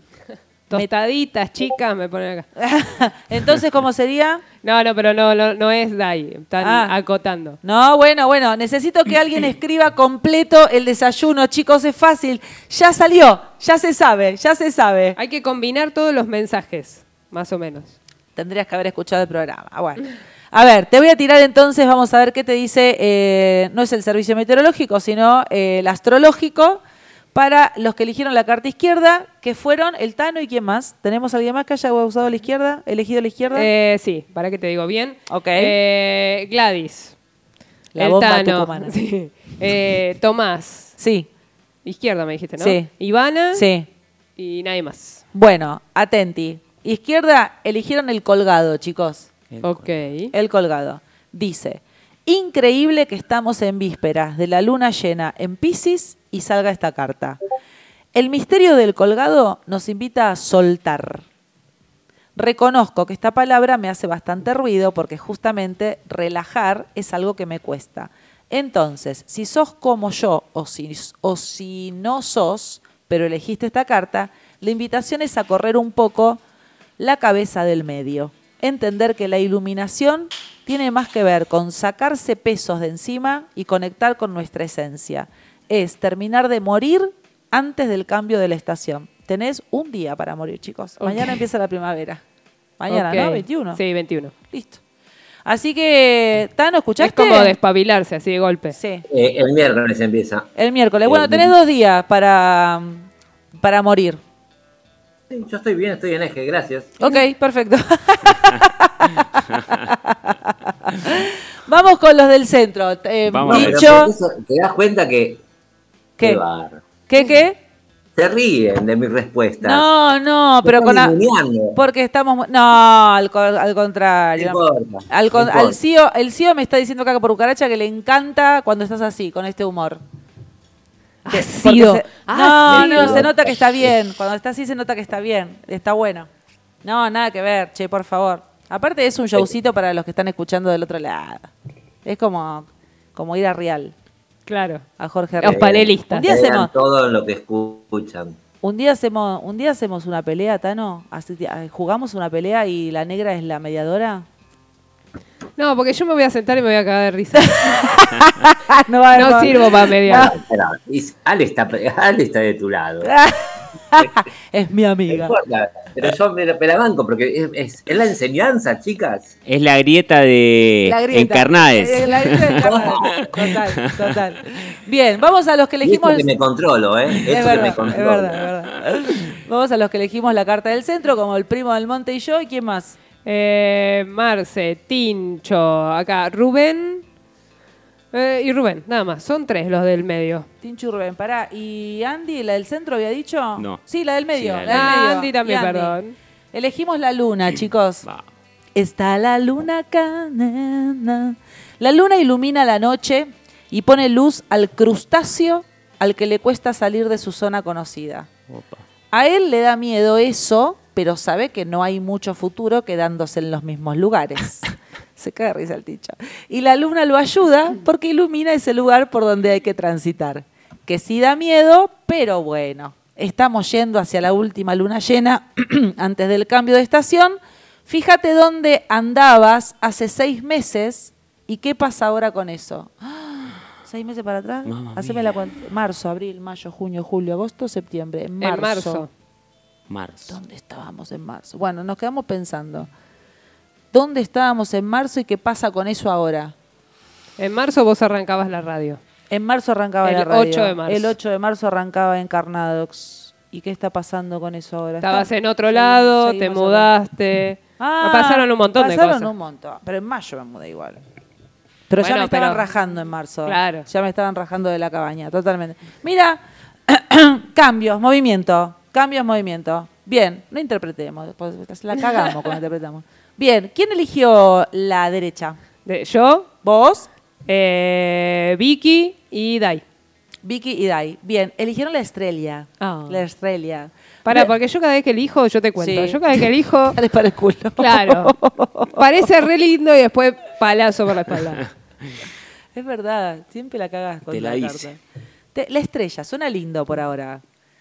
Tostaditas, chicas, me ponen acá. Entonces, ¿cómo sería? No, no, pero no, no, no es Dai. Están Ah. acotando. No, bueno, bueno, necesito que alguien escriba completo el desayuno, chicos, es fácil. Ya salió, ya se sabe, ya se sabe. Hay que combinar todos los mensajes, más o menos. Tendrías que haber escuchado el programa. Bueno. A ver, te voy a tirar entonces, vamos a ver qué te dice, eh, no es el servicio meteorológico, sino eh, el astrológico, para los que eligieron la carta izquierda, que fueron el Tano y quién más. ¿Tenemos alguien más que haya usado la izquierda, elegido la izquierda? Eh, sí, para que te digo bien. Ok. Eh, Gladys. La el bomba Tano. Sí. Eh, Tomás. sí, Izquierda me dijiste, ¿no? Sí. Ivana. sí. Y nadie más. Bueno, atenti. Izquierda, eligieron el colgado, chicos. Ok. El colgado. Dice, increíble que estamos en vísperas de la luna llena en Pisces y salga esta carta. El misterio del colgado nos invita a soltar. Reconozco que esta palabra me hace bastante ruido porque justamente relajar es algo que me cuesta. Entonces, si sos como yo o si, o si no sos, pero elegiste esta carta, la invitación es a correr un poco la cabeza del medio. Entender que la iluminación tiene más que ver con sacarse pesos de encima y conectar con nuestra esencia. Es terminar de morir antes del cambio de la estación. Tenés un día para morir, chicos. Mañana empieza la primavera. Mañana. ¿no? 21. Sí, 21. Listo. Así que, Tano, ¿escuchaste? Es como despabilarse así de golpe. Sí, Eh, el miércoles empieza. el miércoles. Bueno, Eh, tenés dos días para, para morir. Sí, yo estoy bien, estoy en eje, gracias. Ok, perfecto. Vamos con los del centro. Eh, Vamos. Pero dicho, por eso te das cuenta que. ¿Qué? ¿qué, qué? Se ríen de mi respuesta. No, no, pero con... a- ninguneando. Porque estamos... No, al, al contrario. importa, Al, al. CEO, el CEO me está diciendo caca por cucaracha que le encanta cuando estás así, con este humor. Que- porque Ácido. se- no, no, se nota que está bien. Cuando está así se nota que está bien. Está bueno. No, nada que ver, che, por favor. Aparte es un showcito para los que están escuchando del otro lado. Es como, como ir a Real, Claro. a Jorge Los panelistas. Un día hacemos, todo lo que escuchan. un día hacemos, un día hacemos una pelea, Tano. Así, eh, jugamos una pelea y la negra es la mediadora. No, porque yo me voy a sentar y me voy a cagar de risa. no No sirvo para mediar. Y Ale está, Ale está de tu lado. es mi No amiga. importa, pero yo me la, me la banco porque es, es- es la enseñanza, chicas. Es la grieta de La grieta. Encarnades. La grieta de Encarnades. Total, total. Bien, vamos a los que Y esto elegimos. que me controlo, ¿eh? Esto Es que verdad, me es controlo. verdad, es verdad. Vamos a los que elegimos la carta del centro, como el primo del monte y yo. ¿Y quién más? Eh, Marce, Tincho, acá Rubén eh, y Rubén, nada más. Son tres los del medio. Tinchu Rubén, pará. ¿Y Andy, la del centro, había dicho? No. Sí, la del medio. Sí, la del del Ah, medio. Andy también, perdón. Elegimos la luna, chicos. Va. Está la luna acá. na, na. La luna ilumina la noche y pone luz al crustáceo al que le cuesta salir de su zona conocida. Opa. A él le da miedo eso, pero sabe que no hay mucho futuro quedándose en los mismos lugares. Se cae de risa el ticho. Y la luna lo ayuda porque ilumina ese lugar por donde hay que transitar. Que sí da miedo, pero bueno. Estamos yendo hacia la última luna llena antes del cambio de estación. Fíjate dónde andabas hace seis meses y qué pasa ahora con eso. ¿Seis meses para atrás? Mamma Haceme la cuenta. Marzo, abril, mayo, junio, julio, agosto, septiembre. En marzo. En marzo. Marzo. ¿Dónde estábamos en marzo? Bueno, nos quedamos pensando. ¿Dónde estábamos en marzo y qué pasa con eso ahora? En marzo vos arrancabas la radio. En marzo arrancaba El la radio. 8 de marzo. El 8 de marzo arrancaba en Carnadox. ¿Y qué está pasando con eso ahora? Estabas en otro lado, te mudaste. Ah, pasaron un montón de pasaron cosas. un montón. Pero en mayo me mudé igual. Pero ya me estaban pero- rajando en marzo. Claro. Ya me estaban rajando de la cabaña, totalmente. Mira, cambios, movimiento. Cambios, movimiento. Bien, no interpretemos, después la cagamos cuando interpretamos. Bien, ¿quién eligió la derecha? De- yo, ¿Vos? eh, Vicky y Dai. Vicky y Dai. Bien, eligieron la estrella. Ah. La estrella. Para, porque yo cada vez que elijo, yo te cuento, Sí. yo cada vez que elijo, Dale para el culo. claro, parece re lindo y después palazo por la espalda. Es verdad, siempre la cagás con Te la la hice. carta. Te- la estrella, suena lindo por ahora.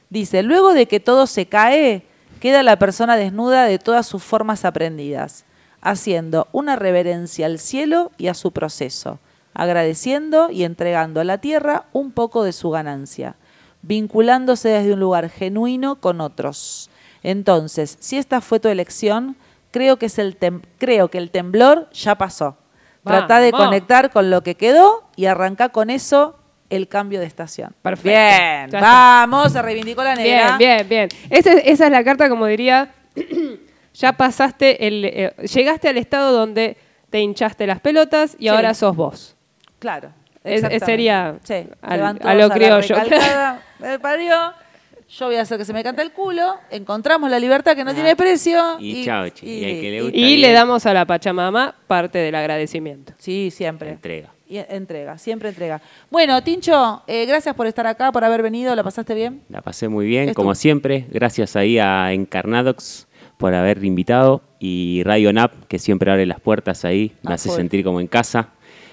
Dice, luego de que todo se cae, queda la persona desnuda de todas sus formas aprendidas, haciendo una reverencia al cielo y a su proceso, agradeciendo y entregando a la tierra un poco de su ganancia, vinculándose desde un lugar genuino con otros. Entonces, si esta fue tu elección, creo que, es el creo que el temblor ya pasó. Trata de conectar con lo que quedó y arranca con eso el cambio de estación. Perfecto. Bien, vamos, se reivindicó la negra. Bien, bien, bien. Esa es, esa es la carta, como diría, ya pasaste, el, eh, llegaste al estado donde te hinchaste las pelotas y Sí. ahora sos vos. Claro. Es- sería Sí, al- a lo criollo. me parió. Yo voy a hacer que se me cante el culo. Encontramos la libertad que no tiene precio. Ah. Y chao. Y que le gusta Y bien, le damos a la Pachamama parte del agradecimiento. Sí, siempre. entrega. Y entrega, siempre entrega. Bueno, Tincho, eh, gracias por estar acá, por haber venido. ¿La pasaste bien? La pasé muy bien, como siempre. Gracias ahí a Encarnadox por haber invitado y Radio Nap, que siempre abre las puertas ahí, me hace sentir como en casa.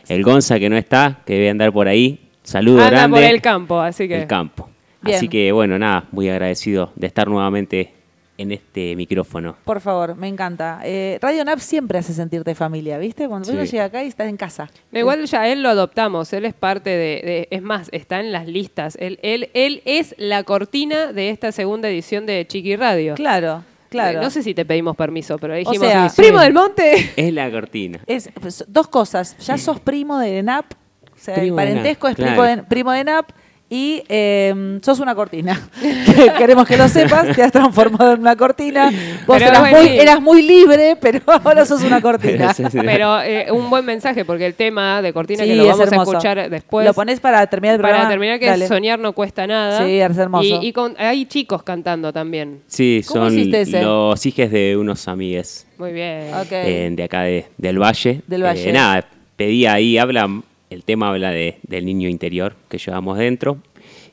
El Gonza, que no está, que debe andar por ahí. Saludo Anda grande. por el campo, así que. El campo. Bien. Así que bueno, nada, muy agradecido de estar nuevamente en este micrófono. Por favor, me encanta. Eh, Radio Nap siempre hace sentirte familia, ¿viste? Cuando uno Sí. llega acá y estás en casa. No, Igual ya él lo adoptamos, él es parte de, de- es más, está en las listas. Él, él, él es la cortina de esta segunda edición de Chiqui Radio. Claro, claro. Eh, No sé si te pedimos permiso, pero dijimos, sea, primo sí. del monte. Es la cortina. Es pues, dos cosas. Ya sos primo de NAP, o sea, Primo el parentesco NAP, es primo, claro. de, primo de NAP y eh, sos una cortina. Que Queremos que lo sepas, te has transformado en una cortina. Vos eras, bueno, muy, sí. eras muy libre, pero ahora sos una cortina. Pero sí, sí. Pero eh, un buen mensaje, porque el tema de cortina Sí, que lo es vamos a escuchar después. Lo pones para terminar el programa. para terminar que Dale. soñar no cuesta nada. Sí, es hermoso. Y, y con- hay chicos cantando también. Sí, ¿Cómo son hiciste ese? los hijos de unos amigues Muy bien. Eh, de acá de- del Valle. Del Eh, Valle. nada, pedí ahí, habla, el tema habla de, del niño interior que llevamos dentro.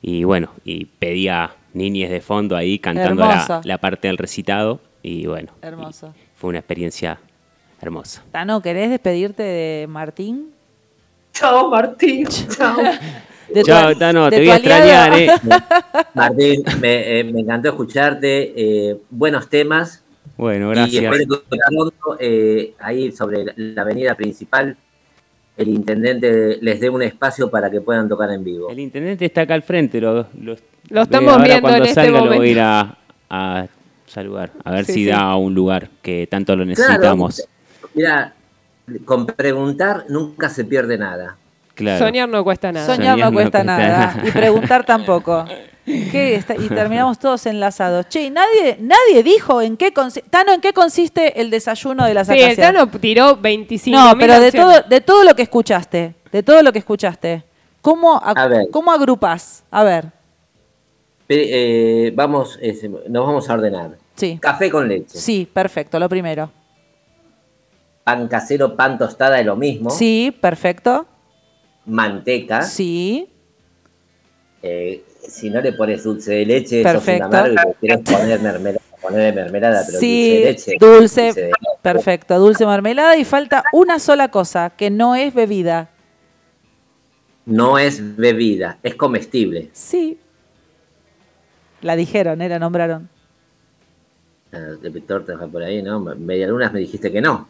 Y bueno, y pedía niñes de fondo ahí cantando la, la parte del recitado. Y bueno, Hermoso. y fue una experiencia hermosa. Tano, ¿querés despedirte de Martín? Chao, Martín. Chao. De tu- Chao, Tano, de te voy a extrañar, ¿eh? Martín, me, eh, me encantó escucharte. eh, buenos temas. Bueno, Y gracias. espero que pronto, eh, ahí sobre la avenida principal, el intendente les dé un espacio para que puedan tocar en vivo. El intendente está acá al frente, lo, lo, Lo estamos ahora viendo cuando en este salga lo voy a ir a, a saludar, a ver Sí, si sí. da un lugar que tanto lo necesitamos. Mira, con preguntar nunca se pierde nada. Claro. Soñar no cuesta nada. Soñar no Soñar no cuesta cuesta nada. nada. Y preguntar tampoco. ¿Qué está- Y terminamos todos enlazados. Che, nadie, nadie dijo en qué consiste. Tano, ¿en qué consiste el desayuno de las Sí? Tano tiró 25 No, pero de todo, de todo lo que escuchaste, de todo lo que escuchaste, ¿cómo, ag- A ver. ¿cómo agrupás? A ver, eh, vamos, eh, nos vamos a ordenar. sí. Café con leche. Sí, perfecto, lo primero. Pan casero, pan tostada es lo mismo. Sí, perfecto. Manteca. Sí, Eh, si no le pones dulce de leche, Perfecto. sos un amargo y poner mermelada, ponerle mermelada, pero sí, dulce de leche. dulce, dulce de leche. perfecto, dulce mermelada y falta una sola cosa, que no es bebida. No es bebida, es comestible. Sí. La dijeron, ¿eh? La nombraron. Ah, deja por ahí, ¿no? Medialunas me dijiste que no.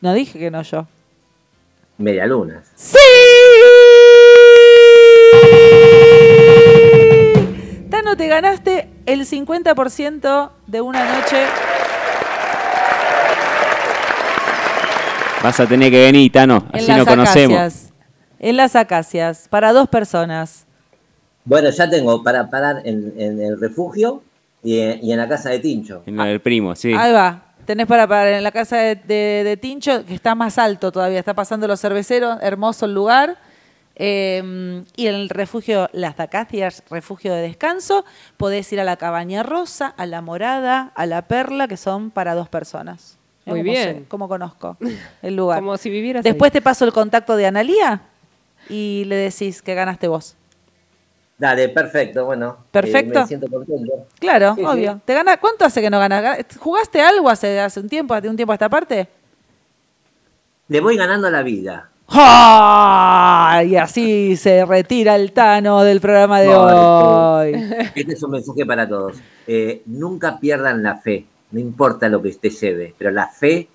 No dije que no yo. Medialunas. ¡Sí! Tano, te ganaste el 50% de una noche. Vas a tener que venir, Tano, En así las nos conocemos. acacias. En las acacias, para dos personas. Bueno, ya tengo para parar en, en el refugio y en, y en la casa de Tincho. En del primo, sí. Ahí va. Tenés para parar en la casa de, de- de Tincho, que está más alto todavía. Está pasando los cerveceros. Hermoso el lugar. Eh, y en el refugio Las Acacias, refugio de descanso, podés ir a la Cabaña Rosa, a la Morada, a la Perla, que son para dos personas. Muy cómo bien. sé, cómo conozco el lugar. Como si vivieras ahí. Después te paso el contacto de Analía y le decís que ganaste vos. Dale, perfecto, bueno. eh, Perfecto. me siento contento. Claro, Sí, sí. obvio. ¿Te gana, ¿Cuánto hace que no ganas? ¿Jugaste algo hace, hace un tiempo, hace un tiempo a esta parte? Le voy ganando la vida. ¡Ah! Y así se retira el Tano del programa de No, hoy. Este es un mensaje para todos. Eh, nunca pierdan la fe, no importa lo que usted lleve, pero la fe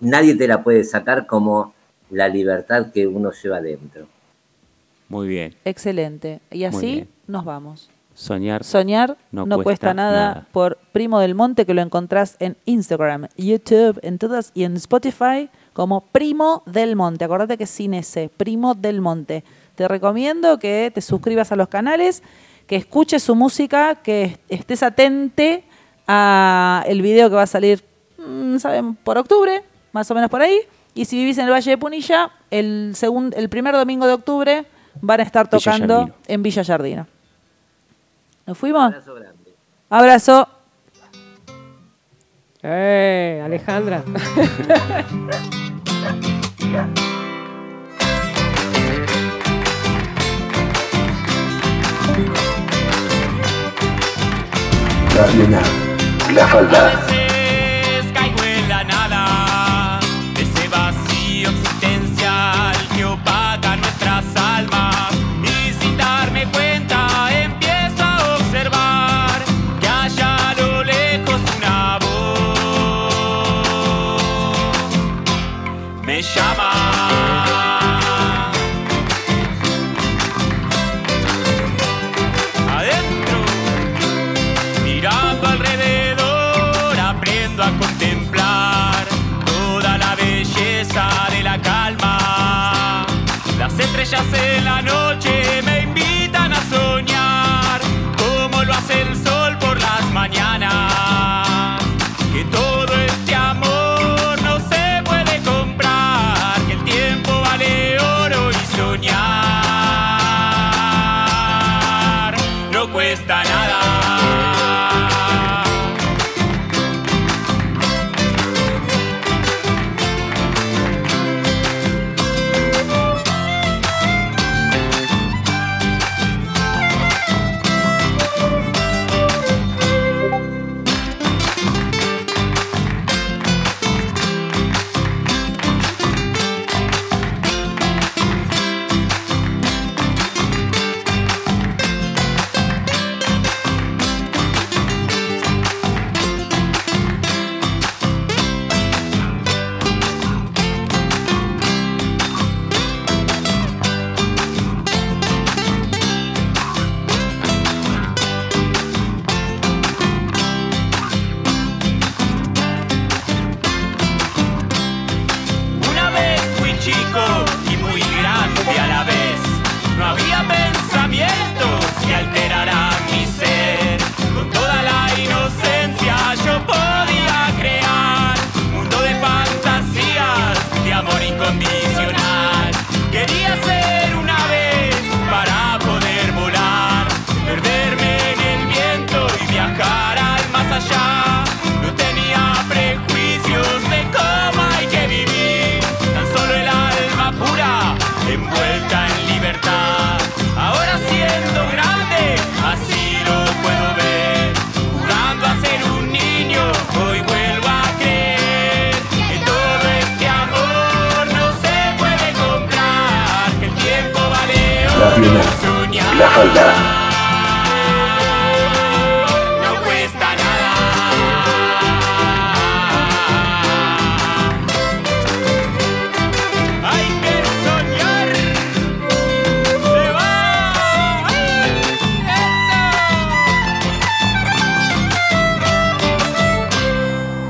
nadie te la puede sacar como la libertad que uno lleva dentro. Muy bien. Excelente. Y así nos vamos. Soñar. Soñar No no, cuesta cuesta, nada, nada. por Primo del Monte, que lo encontrás en Instagram, YouTube, en todas y en Spotify como Primo del Monte. Acordate que es sin ese, Primo del Monte. Te recomiendo que te suscribas a los canales, que escuches su música, que estés atente a el video que va a salir, mm, saben, por octubre, más o menos por ahí. Y si vivís en el Valle de Punilla, el, segun- el primer domingo de octubre van a estar tocando en Villa Yardino. ¿Nos fuimos? Abrazo grande. Abrazo. Eh, Alejandra. Radio Now. La falda.